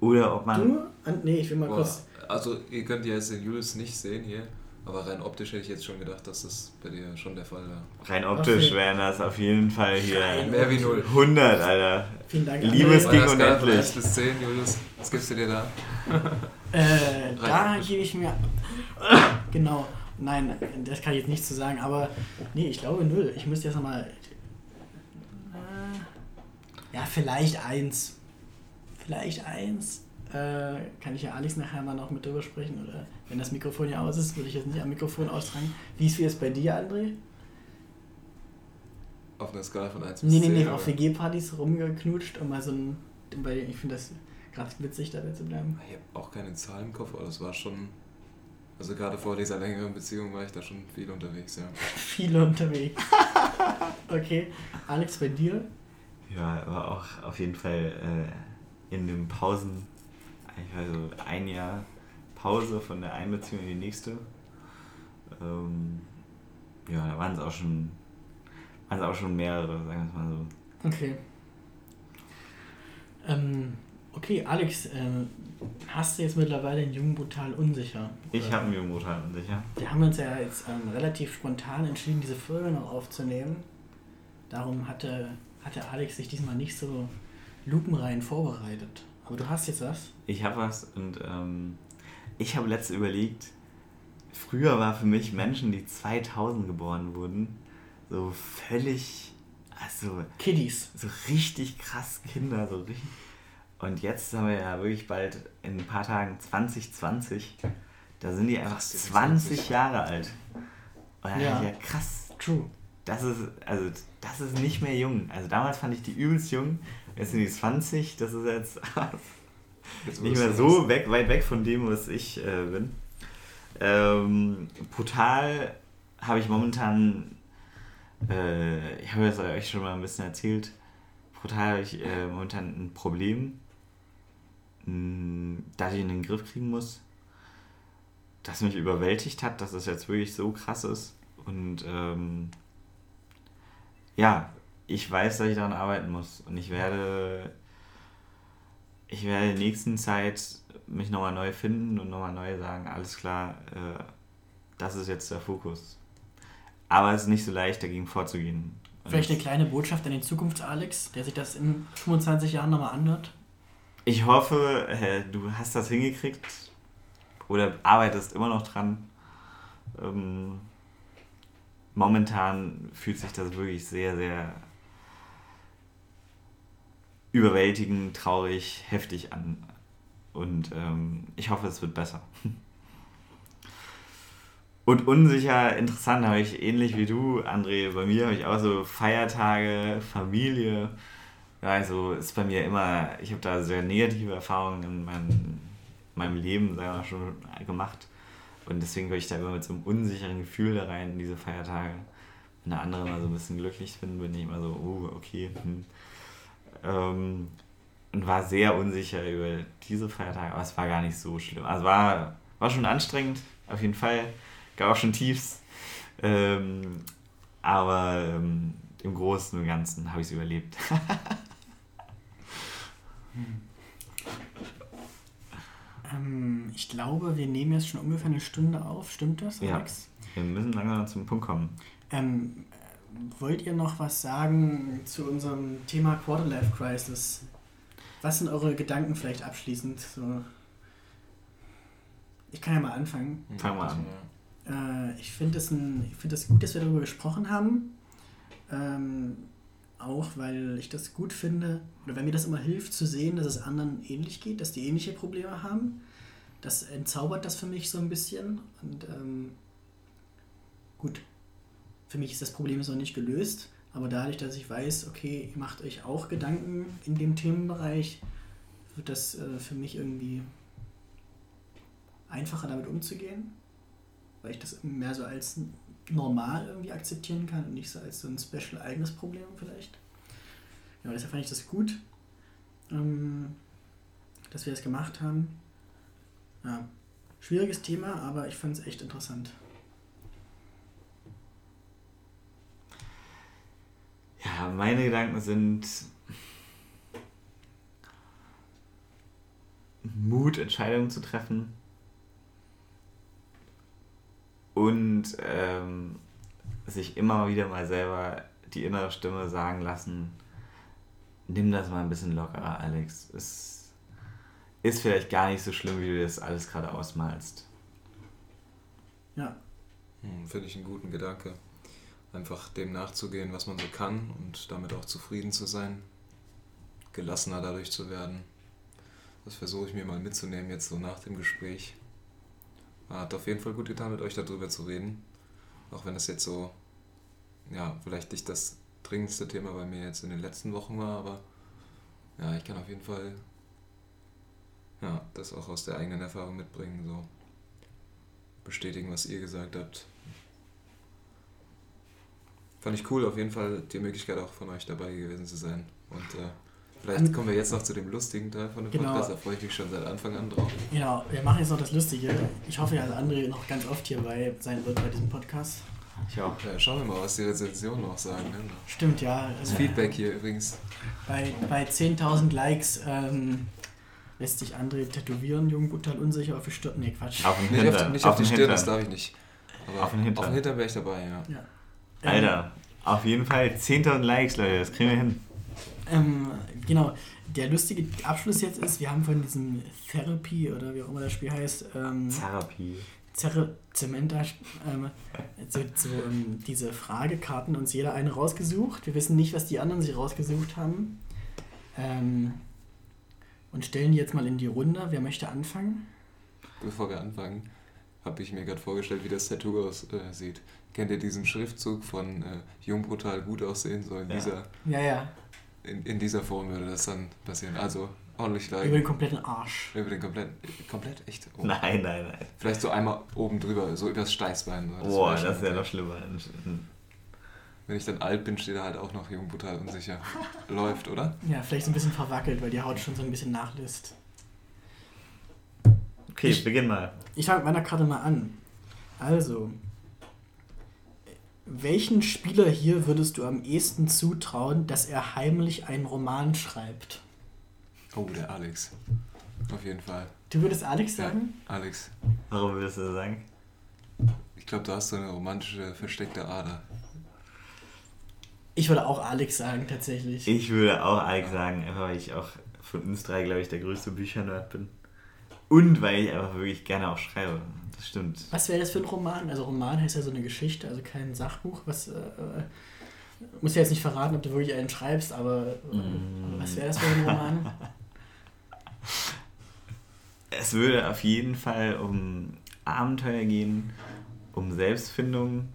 oder ob man Du? Nee, ich will mal Boah, kurz. also ihr könnt ja jetzt den Julius nicht sehen hier, aber rein optisch hätte ich jetzt schon gedacht, dass das bei dir schon der Fall war. rein optisch Okay. wären das auf jeden Fall hier Rein Mehr wie null. 100, Alter. Vielen Dank. Liebes- ging unendlich. 1 bis 10, Julius, was gibst du dir da? Äh, da gebe ich mir. Genau. Nein, das kann ich jetzt nicht zu sagen, aber nee, ich glaube null. Ich müsste jetzt nochmal. Äh, ja, vielleicht eins. Vielleicht eins. Äh, kann ich ja Alex nachher mal noch mit drüber sprechen oder wenn das Mikrofon ja aus ist, würde ich jetzt nicht am Mikrofon austragen. Wie ist es bei dir, André? Auf einer Skala von 1 bis Nee, 10? nee, nee, auf WG-Partys rumgeknutscht und mal so ein. Weil ich finde das Gerade witzig dabei zu bleiben. Ich habe auch keine Zahl im Kopf, aber das war schon. Also gerade vor dieser längeren Beziehung war ich da schon viel unterwegs, ja. Viel unterwegs. okay. Alex, bei dir? Ja, aber auch auf jeden Fall äh, in den Pausen, also ein Jahr Pause von der einen Beziehung in die nächste. Ähm, ja, da waren es auch schon, waren es auch schon mehrere, sagen wir es mal so. Okay. Ähm, okay, Alex, äh, hast du jetzt mittlerweile einen Jungen brutal unsicher? Ich habe einen Jungen brutal unsicher. Wir haben uns ja jetzt ähm, relativ spontan entschieden, diese Folge noch aufzunehmen. Darum hatte, hatte Alex sich diesmal nicht so lupenrein vorbereitet. Aber du hast jetzt was? Ich habe was und ähm, ich habe letzte überlegt, früher war für mich Menschen, die 2000 geboren wurden, so völlig, also... Kiddies. So richtig krass Kinder, so richtig... Und jetzt haben wir ja wirklich bald in ein paar Tagen 2020. Da sind die einfach 20 Jahre alt. Und dann ja. ja krass. True. Das ist, also, das ist nicht mehr jung. Also damals fand ich die übelst jung. Jetzt sind die 20. Das ist jetzt, jetzt nicht mehr so weg, weit weg von dem, was ich äh, bin. Ähm, brutal habe ich momentan, äh, ich habe es euch schon mal ein bisschen erzählt, brutal habe ich äh, momentan ein Problem dass ich in den Griff kriegen muss, das mich überwältigt hat, dass es jetzt wirklich so krass ist. Und ähm, ja, ich weiß, dass ich daran arbeiten muss. Und ich werde, ich werde in der nächsten Zeit mich nochmal neu finden und nochmal neu sagen, alles klar, äh, das ist jetzt der Fokus. Aber es ist nicht so leicht, dagegen vorzugehen. Vielleicht eine kleine Botschaft an den Zukunfts-Alex, der sich das in 25 Jahren nochmal anhört? Ich hoffe, du hast das hingekriegt oder arbeitest immer noch dran. Ähm, momentan fühlt sich das wirklich sehr, sehr überwältigend, traurig, heftig an. Und ähm, ich hoffe, es wird besser. Und unsicher, interessant habe ich ähnlich wie du, André, bei mir habe ich auch so Feiertage, Familie, also ist bei mir immer, ich habe da sehr negative Erfahrungen in meinem, meinem Leben sagen wir, schon gemacht. Und deswegen gehe ich da immer mit so einem unsicheren Gefühl da rein in diese Feiertage. Wenn der andere mal so ein bisschen glücklich bin, bin ich immer so, oh, okay. Hm. Ähm, und war sehr unsicher über diese Feiertage, aber es war gar nicht so schlimm. Also war, war schon anstrengend, auf jeden Fall. Gab auch schon Tiefs. Ähm, aber ähm, im Großen und Ganzen habe ich es überlebt. Ähm, ich glaube, wir nehmen jetzt schon ungefähr eine Stunde auf. Stimmt das, Alex? Ja, wir müssen langsam zum Punkt kommen. Ähm, wollt ihr noch was sagen zu unserem Thema Quarterlife Crisis? Was sind eure Gedanken vielleicht abschließend? So ich kann ja mal anfangen. Fang mal an. Äh, ich finde es find gut, dass wir darüber gesprochen haben. Ähm, auch, weil ich das gut finde, oder weil mir das immer hilft zu sehen, dass es anderen ähnlich geht, dass die ähnliche Probleme haben. Das entzaubert das für mich so ein bisschen. Und ähm, gut, für mich ist das Problem noch nicht gelöst, aber dadurch, dass ich weiß, okay, ihr macht euch auch Gedanken in dem Themenbereich, wird das äh, für mich irgendwie einfacher damit umzugehen, weil ich das mehr so als normal irgendwie akzeptieren kann und nicht so als so ein special eigenes Problem vielleicht. Ja, deshalb fand ich das gut, ähm, dass wir das gemacht haben. Ja, schwieriges Thema, aber ich fand es echt interessant. Ja, meine Gedanken sind Mut, Entscheidungen zu treffen und ähm, sich immer wieder mal selber die innere Stimme sagen lassen, nimm das mal ein bisschen lockerer, Alex. Es ist vielleicht gar nicht so schlimm, wie du das alles gerade ausmalst. Ja. Hm, Finde ich einen guten Gedanke. Einfach dem nachzugehen, was man so kann und damit auch zufrieden zu sein. Gelassener dadurch zu werden. Das versuche ich mir mal mitzunehmen jetzt so nach dem Gespräch. Hat auf jeden Fall gut getan, mit euch darüber zu reden. Auch wenn es jetzt so, ja, vielleicht nicht das dringendste Thema bei mir jetzt in den letzten Wochen war, aber ja, ich kann auf jeden Fall ja, das auch aus der eigenen Erfahrung mitbringen, so bestätigen, was ihr gesagt habt. Fand ich cool, auf jeden Fall die Möglichkeit auch von euch dabei gewesen zu sein. Und äh, vielleicht An- kommen wir jetzt noch zu dem lustigen Teil von dem Genau. Podcast, da freue ich mich schon seit Anfang an drauf. Ja, wir machen jetzt noch das Lustige. Ich hoffe ja, dass André noch ganz oft hierbei sein wird bei diesem Podcast. Ich auch. Ja, schauen wir mal, was die Rezensionen noch sagen. Ne? Stimmt, ja. Das Also Feedback hier übrigens. bei, bei 10.000 Likes ähm, lässt sich André tätowieren, jung, brutal, unsicher auf die Stirn. Nee, Quatsch. Auf den Nicht auf, Hintern. nicht auf, den die Stirn, das Hintern. darf ich nicht. Aber Auf den Hintern. Auf den Hintern wäre ich dabei, ja. Ja. Alter, auf jeden Fall 10.000 Likes, Leute, das kriegen wir hin. Ähm, genau, der lustige Abschluss jetzt ist, wir haben von diesem Therapy oder wie auch immer das Spiel heißt, ähm, Therapie. Zerre, Zementa, ähm, so, so, ähm, diese Fragekarten uns jeder eine rausgesucht. Wir wissen nicht, was die anderen sich rausgesucht haben. Ähm, und stellen die jetzt mal in die Runde. Wer möchte anfangen? Bevor wir anfangen, habe ich mir gerade vorgestellt, wie das Tattoo aussieht. Kennt ihr diesen Schriftzug von äh, Jung brutal gut aussehen? So in, Ja. dieser, Ja, ja, in, in dieser Form würde das dann passieren. Also ordentlich über liken. den kompletten Arsch. Über den kompletten. Komplett echt? Oh. Nein, nein, nein. Vielleicht so einmal oben drüber, so übers Steißbein. So. Boah, das ist ja geil. noch schlimmer. Wenn ich dann alt bin, steht da halt auch noch Jung brutal unsicher. Läuft, oder? Ja, vielleicht so ein bisschen verwackelt, weil die Haut schon so ein bisschen nachlässt. Okay, Ich- beginn mal. Ich fange mit meiner Karte mal an. Also, welchen Spieler hier würdest du am ehesten zutrauen, dass er heimlich einen Roman schreibt? Oh, der Alex. Auf jeden Fall. Du würdest Alex Ja. sagen? Alex. Warum würdest du das sagen? Ich glaube, du hast so eine romantische, versteckte Ader. Ich würde auch Alex sagen, tatsächlich. Ich würde auch Alex sagen, einfach weil ich auch von uns drei, glaube ich, der größte Büchernerd bin. Und weil ich einfach wirklich gerne auch schreibe. Das stimmt. Was wäre das für ein Roman? Also Roman heißt ja so eine Geschichte, also kein Sachbuch. Was äh, äh, muss ja jetzt nicht verraten, ob du wirklich einen schreibst, aber äh, Mm. was wäre das für ein Roman? Es würde auf jeden Fall um Abenteuer gehen, um Selbstfindung.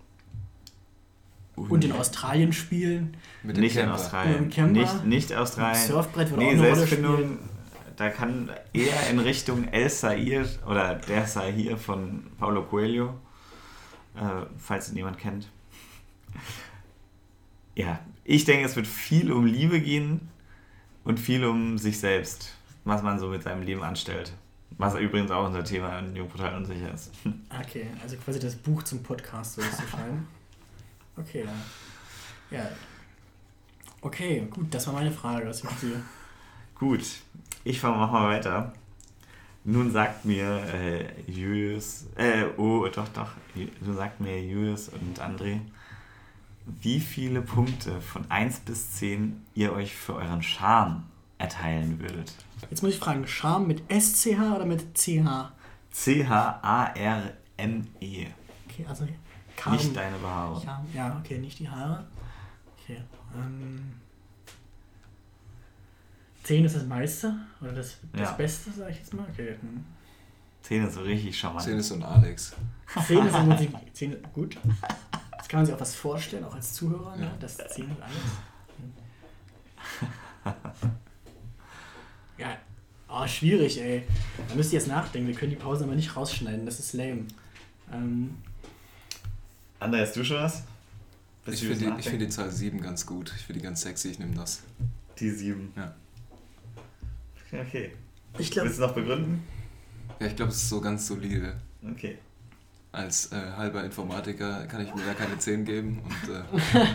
Und in Australien spielen. Nicht in Camper. Australien. Mit dem Camper. Nicht, nicht Australien. Surfbrett würde nee, auch eine Rolle spielen. Da kann eher in Richtung El Sair oder Der Sair von Paulo Coelho, äh, falls ihn jemand kennt. Ja, ich denke, es wird viel um Liebe gehen und viel um sich selbst, was man so mit seinem Leben anstellt. Was übrigens auch unser Thema in Jungportal unsicher ist. Okay, also quasi das Buch zum Podcast sollst du schreiben. Okay, ja. ja. Okay, gut, das war meine Frage. Was ihr? Gut, ich fange mal weiter. Nun sagt mir äh, Julius, äh, oh, doch, doch, nun sagt mir Julius und André, wie viele Punkte von 1 bis 10 ihr euch für euren Charme erteilen würdet. Jetzt muss ich fragen, Charme mit SCH oder mit CH? C-H-A-R-M-E. Okay, also Charme. Nicht deine Behaarung. Charme. Ja, okay, nicht die Haare. Okay. Ähm, 10 ist das meiste oder das, das Ja. Beste, sag ich jetzt mal. Okay. Hm. 10 ist so richtig charmant. 10 ist so ein Alex. 10 ist im Prinzip 10, gut. Jetzt kann man sich auch was vorstellen, auch als Zuhörer, ne? Ja. das 10 ist alles. Ja, oh, schwierig, ey. Da müsst ihr jetzt nachdenken. Wir können die Pause aber nicht rausschneiden, das ist lame. Ähm, André, hast du schon was? Ich finde die, find die Zahl 7 ganz gut. Ich finde die ganz sexy, ich nehme das. die 7. Ja. Okay. ich glaube, Willst du noch begründen? Ja, ich glaube, es ist so ganz solide. Okay. Als äh, halber Informatiker kann ich mir da keine 10 geben. Und, äh,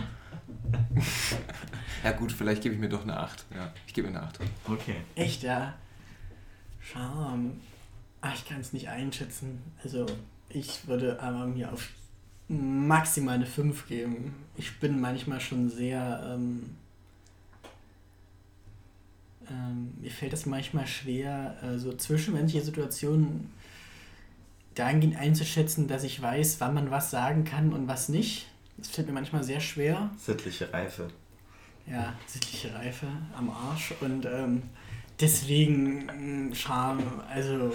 ja gut, vielleicht gebe ich mir doch eine 8. Ja, ich gebe mir eine 8. Okay. echt, ja. Charme. Ach, ich kann es nicht einschätzen. Also, ich würde aber mir auf maximal eine 5 geben. Ich bin manchmal schon sehr. Ähm, ähm, mir fällt das manchmal schwer, äh, so zwischenmenschliche Situationen dahingehend einzuschätzen, dass ich weiß, wann man was sagen kann und was nicht. Das fällt mir manchmal sehr schwer. Sittliche Reife. Ja, sittliche Reife am Arsch und ähm, deswegen mh, Charme, also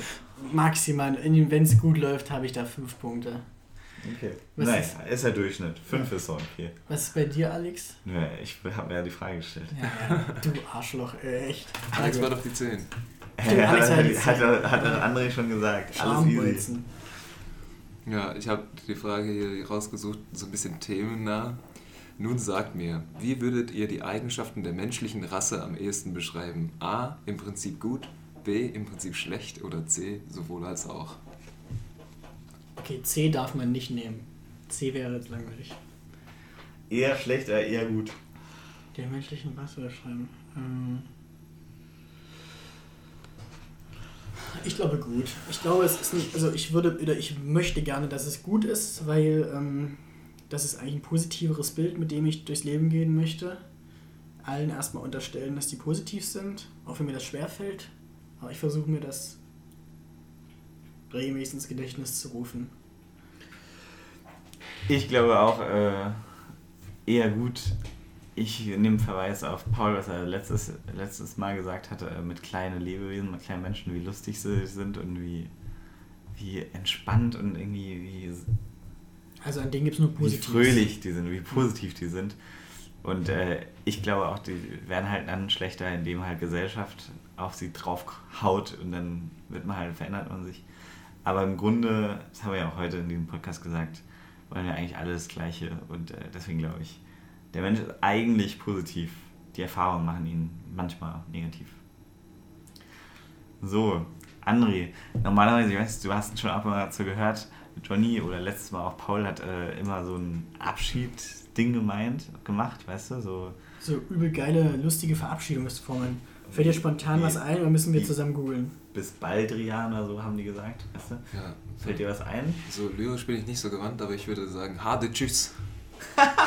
maximal, wenn es gut läuft, habe ich da fünf Punkte. Okay. Was Nein, ist- ist, der Durchschnitt. 5 ist so okay. Was ist bei dir, Alex? Ja, ich habe mir ja die Frage gestellt. Ja, ja, du Arschloch, echt. Alex Also, war doch die 10. Stimmt, Alex hat, hat hat, jetzt- hat, hat, hat der André schon gesagt. Alles easy. Ja, ich habe die Frage hier rausgesucht, so ein bisschen themennah. Nun sagt mir, wie würdet ihr die Eigenschaften der menschlichen Rasse am ehesten beschreiben? A. Im Prinzip gut, B. Im Prinzip schlecht oder C. Sowohl als auch. Okay, C darf man nicht nehmen. C wäre jetzt langweilig. Eher schlecht, oder eher gut. Der menschlichen Rasse beschreiben. Ähm ich glaube gut. Ich glaube, es ist nicht, also ich würde oder ich möchte gerne, dass es gut ist, weil ähm, das ist eigentlich ein positiveres Bild, mit dem ich durchs Leben gehen möchte. Allen erstmal unterstellen, dass die positiv sind, auch wenn mir das schwerfällt. Aber ich versuche mir das regelmäßig ins Gedächtnis zu rufen. Ich glaube auch äh, eher gut. Ich nehme Verweis auf Paul, was er letztes, letztes Mal gesagt hatte, äh, mit kleinen Lebewesen, mit kleinen Menschen, wie lustig sie sind und wie, wie entspannt und irgendwie wie, Also an denen gibt es nur wie Positives. fröhlich die sind, wie positiv die sind. Und äh, ich glaube auch, die werden halt dann schlechter, indem halt Gesellschaft auf sie drauf haut und dann wird man halt, verändert man sich. Aber im Grunde, das haben wir ja auch heute in diesem Podcast gesagt, wollen wir eigentlich alles das Gleiche. Und äh, deswegen glaube ich, der Mensch ist eigentlich positiv. Die Erfahrungen machen ihn manchmal negativ. So, André, normalerweise, ich weiß, du hast schon ab und zu gehört, Johnny oder letztes Mal auch Paul hat äh, immer so ein Abschied-Ding gemeint, gemacht, weißt du, so So übel geile, lustige Verabschiedungsformen. Fällt dir spontan Wie- was ein oder müssen wir wie- zusammen googeln? Bis Baldrian oder so haben die gesagt, weißt du? Ja. Fällt dir was ein? So lyrisch bin ich nicht so gewandt, aber ich würde sagen, hade tschüss.